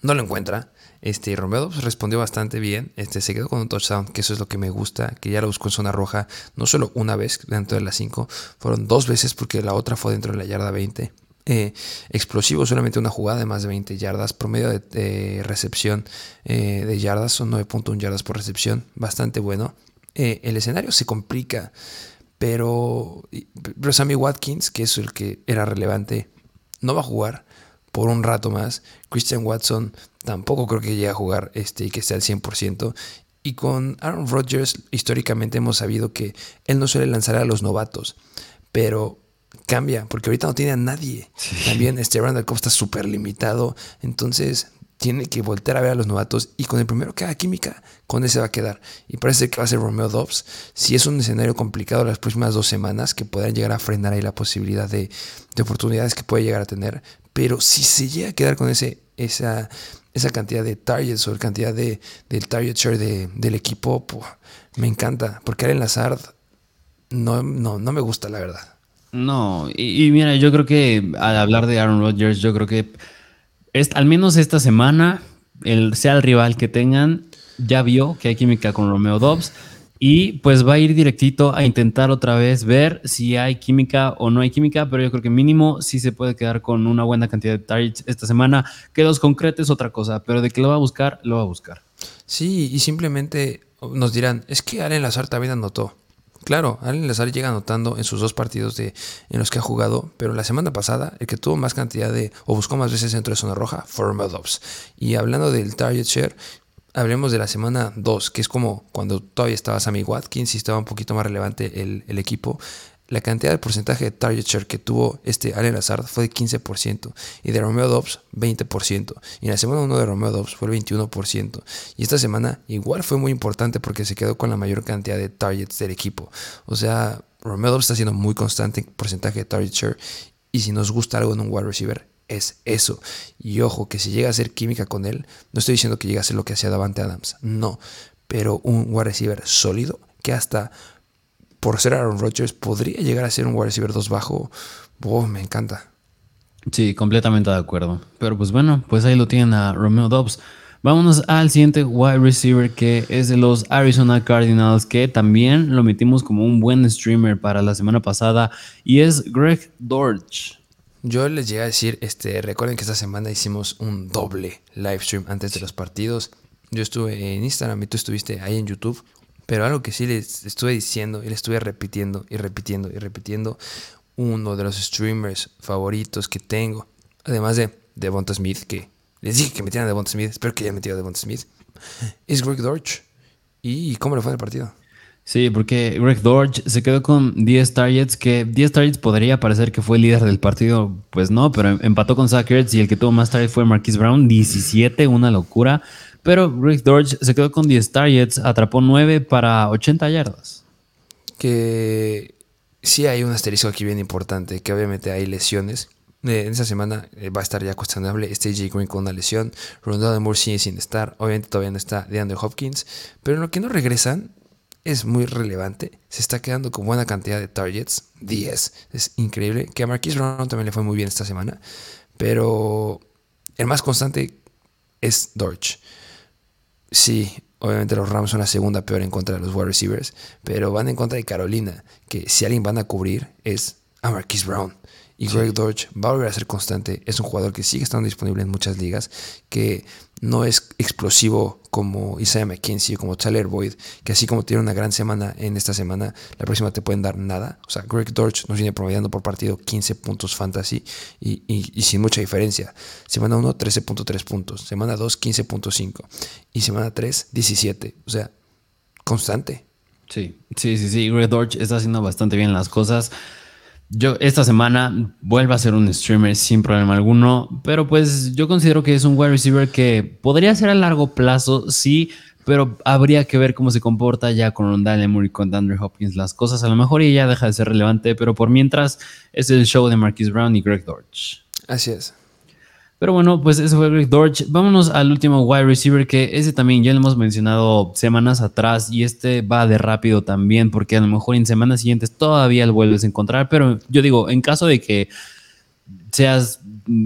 S2: No lo encuentra. Este, Romeo Dobbs respondió bastante bien. Este, se quedó con un touchdown, que eso es lo que me gusta, que ya lo buscó en zona roja, no solo una vez dentro de las cinco, fueron dos veces porque la otra fue dentro de la yarda 20. Eh, explosivo, solamente una jugada de más de 20 yardas, promedio de, recepción eh, de yardas, son 9.1 yardas por recepción, bastante bueno. Eh, el escenario se complica, pero, pero Sammy Watkins, que es el que era relevante, no va a jugar por un rato más. Christian Watson tampoco creo que llegue a jugar este, y que esté al 100%. Y con Aaron Rodgers, históricamente hemos sabido que él no suele lanzar a los novatos, pero cambia, porque ahorita no tiene a nadie. También este Randall Cobb está súper limitado, entonces tiene que volver a ver a los novatos y con el primero que haga química, con ese va a quedar. Y parece que va a ser Romeo Dobbs. Si es un escenario complicado las próximas dos semanas, que podrán llegar a frenar ahí la posibilidad de, oportunidades que puede llegar a tener. Pero si se llega a quedar con ese, esa, esa cantidad de targets o la cantidad de, del target share del equipo, me encanta. Porque Aaron Lazard no, no, no me gusta, la verdad.
S1: No, y, mira, yo creo que al hablar de Aaron Rodgers, yo creo que al menos esta semana, el, sea el rival que tengan, ya vio que hay química con Romeo Dobbs y pues va a ir directito a intentar otra vez ver si hay química o no hay química, pero yo creo que mínimo sí se puede quedar con una buena cantidad de targets esta semana. Que los concretos otra cosa, pero de que lo va a buscar, lo va a buscar.
S2: Sí, y simplemente nos dirán, es que Allen Lazar también anotó. Claro, Allen Lazar llega anotando en sus dos partidos de, en los que ha jugado, pero la semana pasada el que tuvo más cantidad de, o buscó más veces dentro de zona roja, fue Dobbs. Y hablando del target share, hablemos de la semana 2, que es como cuando todavía estaba Sammy Watkins y estaba un poquito más relevante el, el equipo la cantidad de porcentaje de target share que tuvo este Allen Lazard fue de 15% y de Romeo Dobbs 20%. Y en la semana 1 de Romeo Dobbs fue el 21%. Y esta semana igual fue muy importante porque se quedó con la mayor cantidad de targets del equipo. O sea, Romeo Dobbs está siendo muy constante en porcentaje de target share. Y si nos gusta algo en un wide receiver, es eso. Y ojo, que si llega a hacer química con él, no estoy diciendo que llegue a ser lo que hacía Davante Adams, no. Pero un wide receiver sólido que hasta por ser Aaron Rodgers, podría llegar a ser un wide receiver 2 bajo. me encanta.
S1: Sí, completamente de acuerdo. Pero pues bueno, pues ahí lo tienen a Romeo Dobbs. Vámonos al siguiente wide receiver que es de los Arizona Cardinals, que también lo metimos como un buen streamer para la semana pasada, y es Greg Dortch.
S2: Yo les llegué a decir, este, recuerden que esta semana hicimos un doble live stream antes de los partidos. Yo estuve en Instagram y tú estuviste ahí en YouTube. Pero algo que sí les estuve diciendo y les estuve repitiendo y repitiendo y repitiendo, uno de los streamers favoritos que tengo, además de Devonta Smith, que les dije que metieran a Devonta Smith, espero que hayan metido a Devonta Smith, es Greg Dortch. ¿Y cómo le fue en el partido?
S1: Sí, porque Greg Dortch se quedó con 10 targets, que 10 targets podría parecer que fue el líder del partido, pues no, pero empató con Zach Ertz y el que tuvo más targets fue Marquise Brown, 17, una locura. Pero Greg Dortch se quedó con 10 targets, atrapó 9 para 80 yardas.
S2: Que sí hay un asterisco aquí bien importante, que obviamente hay lesiones. Eh, en esa semana eh, va a estar ya cuestionable este J. Green con una lesión. Rondado de Moore sigue sin estar. Obviamente todavía no está DeAndre Hopkins. Pero en lo que no regresan es muy relevante. Se está quedando con buena cantidad de targets. 10. Es increíble. Que a Marquise Brown también le fue muy bien esta semana. Pero el más constante es Dorch. Sí, obviamente los Rams son la segunda peor en contra de los wide receivers. Pero van en contra de Carolina. Que si alguien van a cubrir es a Marquise Brown. Y Greg Dortch va a volver a ser constante. Es un jugador que sigue estando disponible en muchas ligas, que no es explosivo como Isaiah McKenzie o como Tyler Boyd, que así como tiene una gran semana en esta semana, la próxima te pueden dar nada. O sea, Greg Dortch nos viene promediando por partido 15 puntos fantasy y, sin mucha diferencia. Semana 1, 13.3 puntos. Semana 2, 15.5. Y semana 3, 17. O sea, constante.
S1: Sí, sí, sí, sí. Greg Dortch está haciendo bastante bien las cosas. Yo esta semana vuelvo a ser un streamer sin problema alguno, pero pues yo considero que es un wide receiver que podría ser a largo plazo, sí, pero habría que ver cómo se comporta ya con Rondale Emory con Andrew Hopkins las cosas. A lo mejor ya deja de ser relevante, pero por mientras es el show de Marquis Brown y Greg Dortch.
S2: Así es.
S1: Pero bueno, pues eso fue Greg Dortch. Vámonos al último wide receiver, que ese también ya lo hemos mencionado semanas atrás y este va de rápido también, porque a lo mejor en semanas siguientes todavía lo vuelves a encontrar. Pero yo digo, en caso de que seas,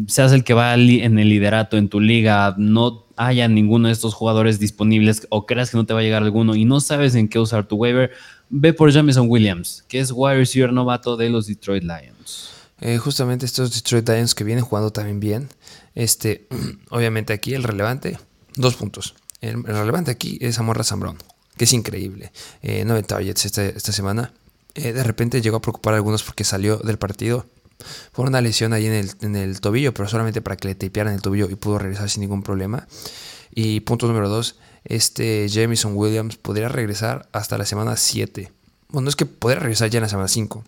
S1: seas el que va en el liderato en tu liga, no haya ninguno de estos jugadores disponibles o creas que no te va a llegar alguno y no sabes en qué usar tu waiver, ve por Jameson Williams, que es wide receiver novato de los Detroit Lions.
S2: Eh, justamente estos Detroit Lions que vienen jugando también bien. Este, *clears throat* obviamente aquí el relevante, dos puntos. El, relevante aquí es Amorra Zambrón, que es increíble. Eh, nueve targets esta, semana. Eh, de repente llegó a preocupar a algunos porque salió del partido por una lesión ahí en el, en el tobillo, pero solamente para que le tapearan el tobillo y pudo regresar sin ningún problema. Y punto número dos, este Jamison Williams podría regresar hasta la semana 7. Bueno, es que podría regresar ya en la semana 5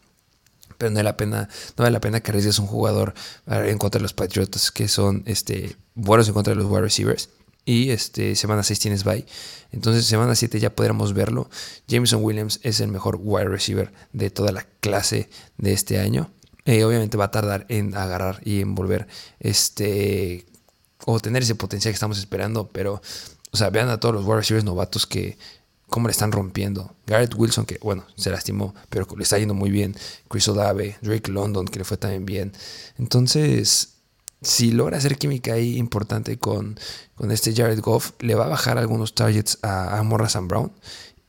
S2: pero no vale la pena, no vale la pena que arriesgues un jugador en contra de los Patriotas que son este, buenos en contra de los wide receivers. Y este, semana 6 tienes bye. Entonces, semana 7 ya podríamos verlo. Jameson Williams es el mejor wide receiver de toda la clase de este año. Eh, obviamente va a tardar en agarrar y en volver este, o tener ese potencial que estamos esperando. Pero, o sea, vean a todos los wide receivers novatos que cómo le están rompiendo. Garrett Wilson, que bueno, se lastimó, pero le está yendo muy bien. Chris Olave, Drake London, que le fue también bien. Entonces, si logra hacer química ahí importante con, con este Jared Goff, le va a bajar algunos targets a, a Morrison Brown.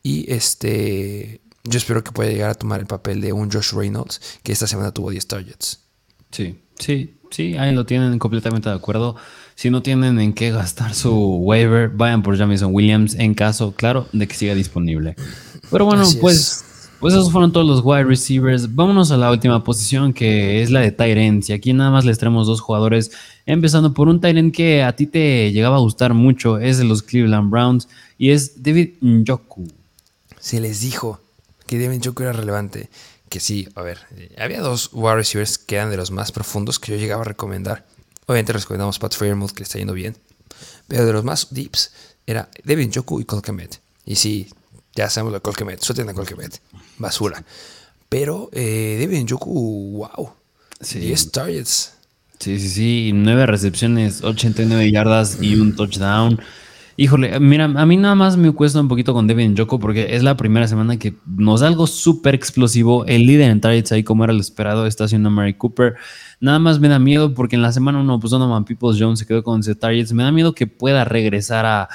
S2: Y este, yo espero que pueda llegar a tomar el papel de un Josh Reynolds, que esta semana tuvo 10 targets.
S1: Sí, sí, sí, ahí lo tienen completamente de acuerdo. Si no tienen en qué gastar su waiver, vayan por Jamison Williams en caso, claro, de que siga disponible. Pero bueno, pues, pues esos fueron todos los wide receivers. Vámonos a la última posición que es la de Tyrants. Y aquí nada más les traemos dos jugadores, empezando por un Tyrant que a ti te llegaba a gustar mucho, es de los Cleveland Browns y es David Njoku.
S2: Se les dijo que David Njoku era relevante. Que sí, a ver, había dos wide receivers que eran de los más profundos que yo llegaba a recomendar. Obviamente recomendamos Pat Fairmouth, que le está yendo bien. Pero de los más deeps era Devin Joku y Colquemet. Y sí, ya sabemos de Colquemet. Suelten a Colquemet. Basura. Pero eh, Devin Joku, wow. 10 targets.
S1: Sí, sí, sí. 9 recepciones, 89 yardas y un touchdown. Híjole, mira, a mí nada más me cuesta un poquito con Devin Joko porque es la primera semana que nos da algo súper explosivo. El líder en targets ahí, como era lo esperado, está haciendo Mary Cooper. Nada más me da miedo porque en la semana 1, pues Donovan Peoples Jones se quedó con ese targets. Me da miedo que pueda regresar a,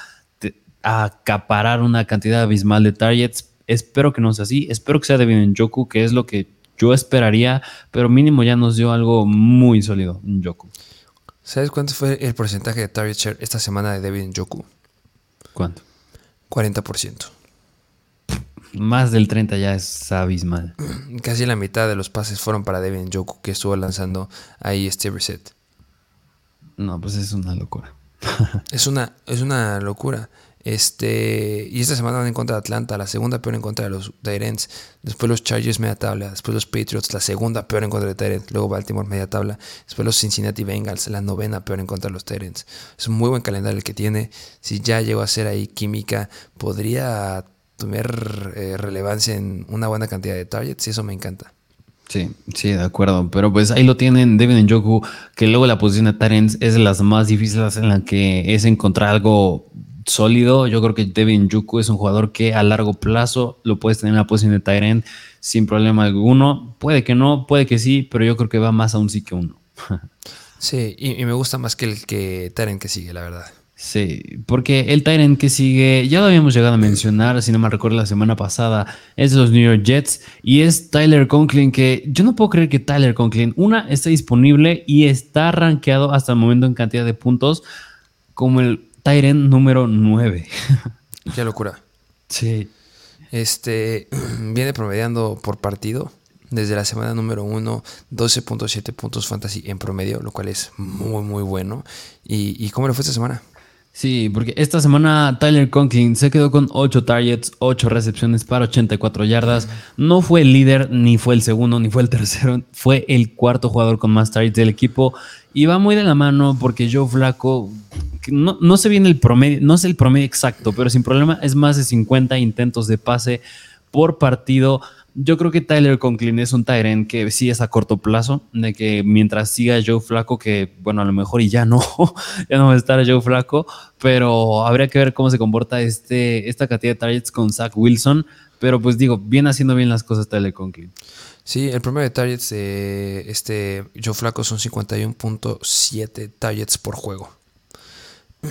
S1: a acaparar una cantidad abismal de targets. Espero que no sea así. Espero que sea Devin Joku, que es lo que yo esperaría, pero mínimo ya nos dio algo muy sólido en Joku.
S2: ¿Sabes cuánto fue el porcentaje de target share esta semana de Devin Joku?
S1: ¿Cuánto?
S2: 40%.
S1: Más del 30 ya es abismal. *clears throat*
S2: Casi la mitad de los pases fueron para Devin Joku, que estuvo lanzando ahí este reset.
S1: No, pues es una locura. *laughs*
S2: es, una, es una locura. Este, y esta semana van en contra de Atlanta, la segunda peor en contra de los Tyrants. Después los Chargers, media tabla. Después los Patriots, la segunda peor en contra de Tyrants. Luego Baltimore, media tabla. Después los Cincinnati Bengals, la novena peor en contra de los Tyrants. Es un muy buen calendario el que tiene. Si ya llegó a ser ahí química, podría tener eh, relevancia en una buena cantidad de targets y eso me encanta.
S1: Sí, sí, de acuerdo. Pero pues ahí lo tienen Devin Njoku, que luego la posición de Tyrants es de las más difíciles en la que es encontrar algo sólido. Yo creo que Devin Njoku es un jugador que a largo plazo lo puedes tener en la posición de Tyrant sin problema alguno. Puede que no, puede que sí, pero yo creo que va más a un sí que uno. *laughs*
S2: sí, y, me gusta más que el que Tyrant que sigue, la verdad.
S1: Sí, porque el Tyrant que sigue, ya lo habíamos llegado a mencionar, si no me recuerdo la semana pasada, es de los New York Jets y es Tyler Conklin, que yo no puedo creer que Tyler Conklin, una, está disponible y está rankeado hasta el momento en cantidad de puntos como el Tyrant número 9. *laughs*
S2: Qué locura.
S1: Sí.
S2: Este *clears throat* viene promediando por partido desde la semana número 1, 12.7 puntos fantasy en promedio, lo cual es muy, muy bueno. ¿Y, y cómo le fue esta semana?
S1: Sí, porque esta semana Tyler Conklin se quedó con 8 targets, 8 recepciones para 84 yardas. No fue el líder, ni fue el segundo, ni fue el tercero. *laughs* Fue el cuarto jugador con más targets del equipo. Y va muy de la mano porque Joe Flaco, no, no sé bien el promedio, no sé el promedio exacto, pero sin problema es más de 50 intentos de pase por partido. Yo creo que Tyler Conklin es un Tyrant que sí es a corto plazo, de que mientras siga Joe Flaco, que bueno, a lo mejor y ya no, *laughs* ya no va a estar Joe Flaco, pero habría que ver cómo se comporta este, esta cantidad de targets con Zach Wilson. Pero pues digo, viene haciendo bien las cosas Tyler Conklin.
S2: Sí, el promedio de targets de este Joe Flaco son 51.7 targets por juego. *clears throat*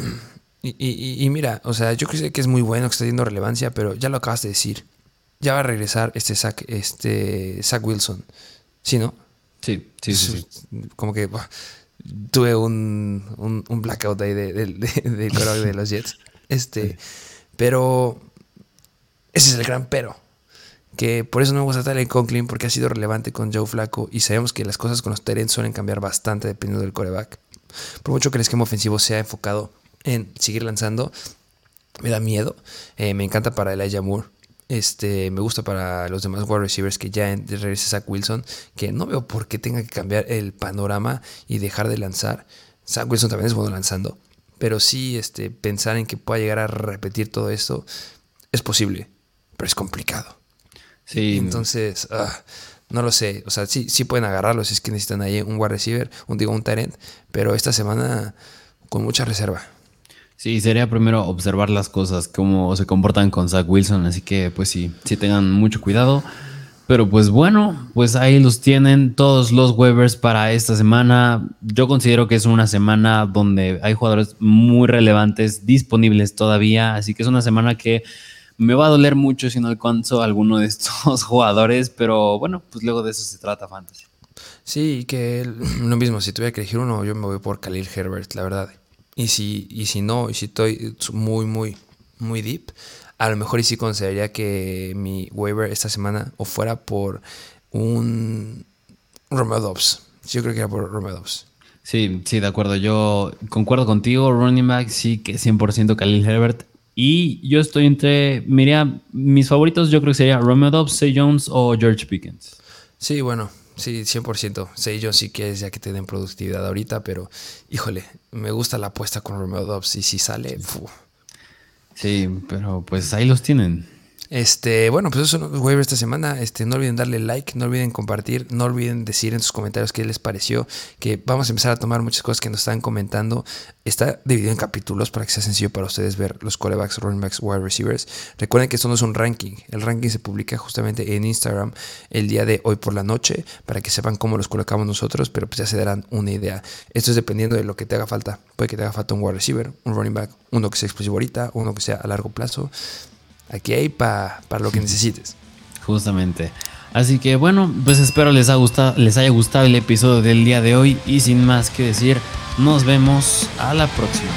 S2: Y, mira, o sea, yo creo que es muy bueno, que está teniendo relevancia, pero ya lo acabas de decir ya va a regresar este Zach, este Zach Wilson. ¿Sí, no?
S1: Sí, sí, sí.
S2: Como que tuve un, un, blackout ahí de, de, de, los Jets. Este, pero ese es el gran pero. Que por eso no me gusta estar en Conklin, porque ha sido relevante con Joe Flaco y sabemos que las cosas con los Terens suelen cambiar bastante dependiendo del coreback. Por mucho que el esquema ofensivo sea enfocado en seguir lanzando, me da miedo. Eh, me encanta para Elijah Moore. Este, me gusta para los demás wide receivers que ya regrese Zach Wilson, que no veo por qué tenga que cambiar el panorama y dejar de lanzar. Zach Wilson también es bueno lanzando, pero sí este, pensar en que pueda llegar a repetir todo esto es posible, pero es complicado. Sí. Entonces, ah, no lo sé. O sea, sí, sí pueden agarrarlo si es que necesitan ahí un wide receiver, un, digo, un talent, pero esta semana con mucha reserva.
S1: Sí, sería primero observar las cosas, cómo se comportan con Zach Wilson, así que pues sí, sí tengan mucho cuidado. Pero pues bueno, pues ahí los tienen todos los waivers para esta semana. Yo considero que es una semana donde hay jugadores muy relevantes disponibles todavía, así que es una semana que me va a doler mucho si no alcanzo alguno de *laughs* estos jugadores, pero bueno, pues luego de eso se trata Fantasy.
S2: Sí, que *clears throat* lo mismo, si tuviera que elegir uno, yo me voy por Khalil Herbert, la verdad. Y si, y si no, y si estoy muy, muy, muy deep, a lo mejor y sí consideraría que mi waiver esta semana o fuera por un Romeo Dobbs. Yo creo que era por Romeo Dobbs.
S1: Sí, sí, de acuerdo. Yo concuerdo contigo. Running back, sí que 100% Khalil Herbert. Y yo estoy entre, mira, mis favoritos yo creo que sería Romeo Dobbs, Say Jones o George Pickens.
S2: Sí, bueno, Sí, 100%. Sé yo sí que es ya que te den productividad ahorita, pero híjole, me gusta la apuesta con Romeo Dobbs y si sale...
S1: Sí, pero pues ahí los tienen.
S2: Este, bueno, pues eso es waivers esta semana. Este, no olviden darle like, no olviden compartir, no olviden decir en sus comentarios qué les pareció. Que vamos a empezar a tomar muchas cosas que nos están comentando. Está dividido en capítulos para que sea sencillo para ustedes ver los corebacks, running backs, wide receivers. Recuerden que esto no es un ranking. El ranking se publica justamente en Instagram el día de hoy por la noche para que sepan cómo los colocamos nosotros, pero pues ya se darán una idea. Esto es dependiendo de lo que te haga falta. Puede que te haga falta un wide receiver, un running back, uno que sea explosivo ahorita, uno que sea a largo plazo. Aquí hay para lo que necesites.
S1: Justamente. Así que bueno, pues espero les, ha gustado, les haya gustado el episodio del día de hoy y sin más que decir, nos vemos a la próxima.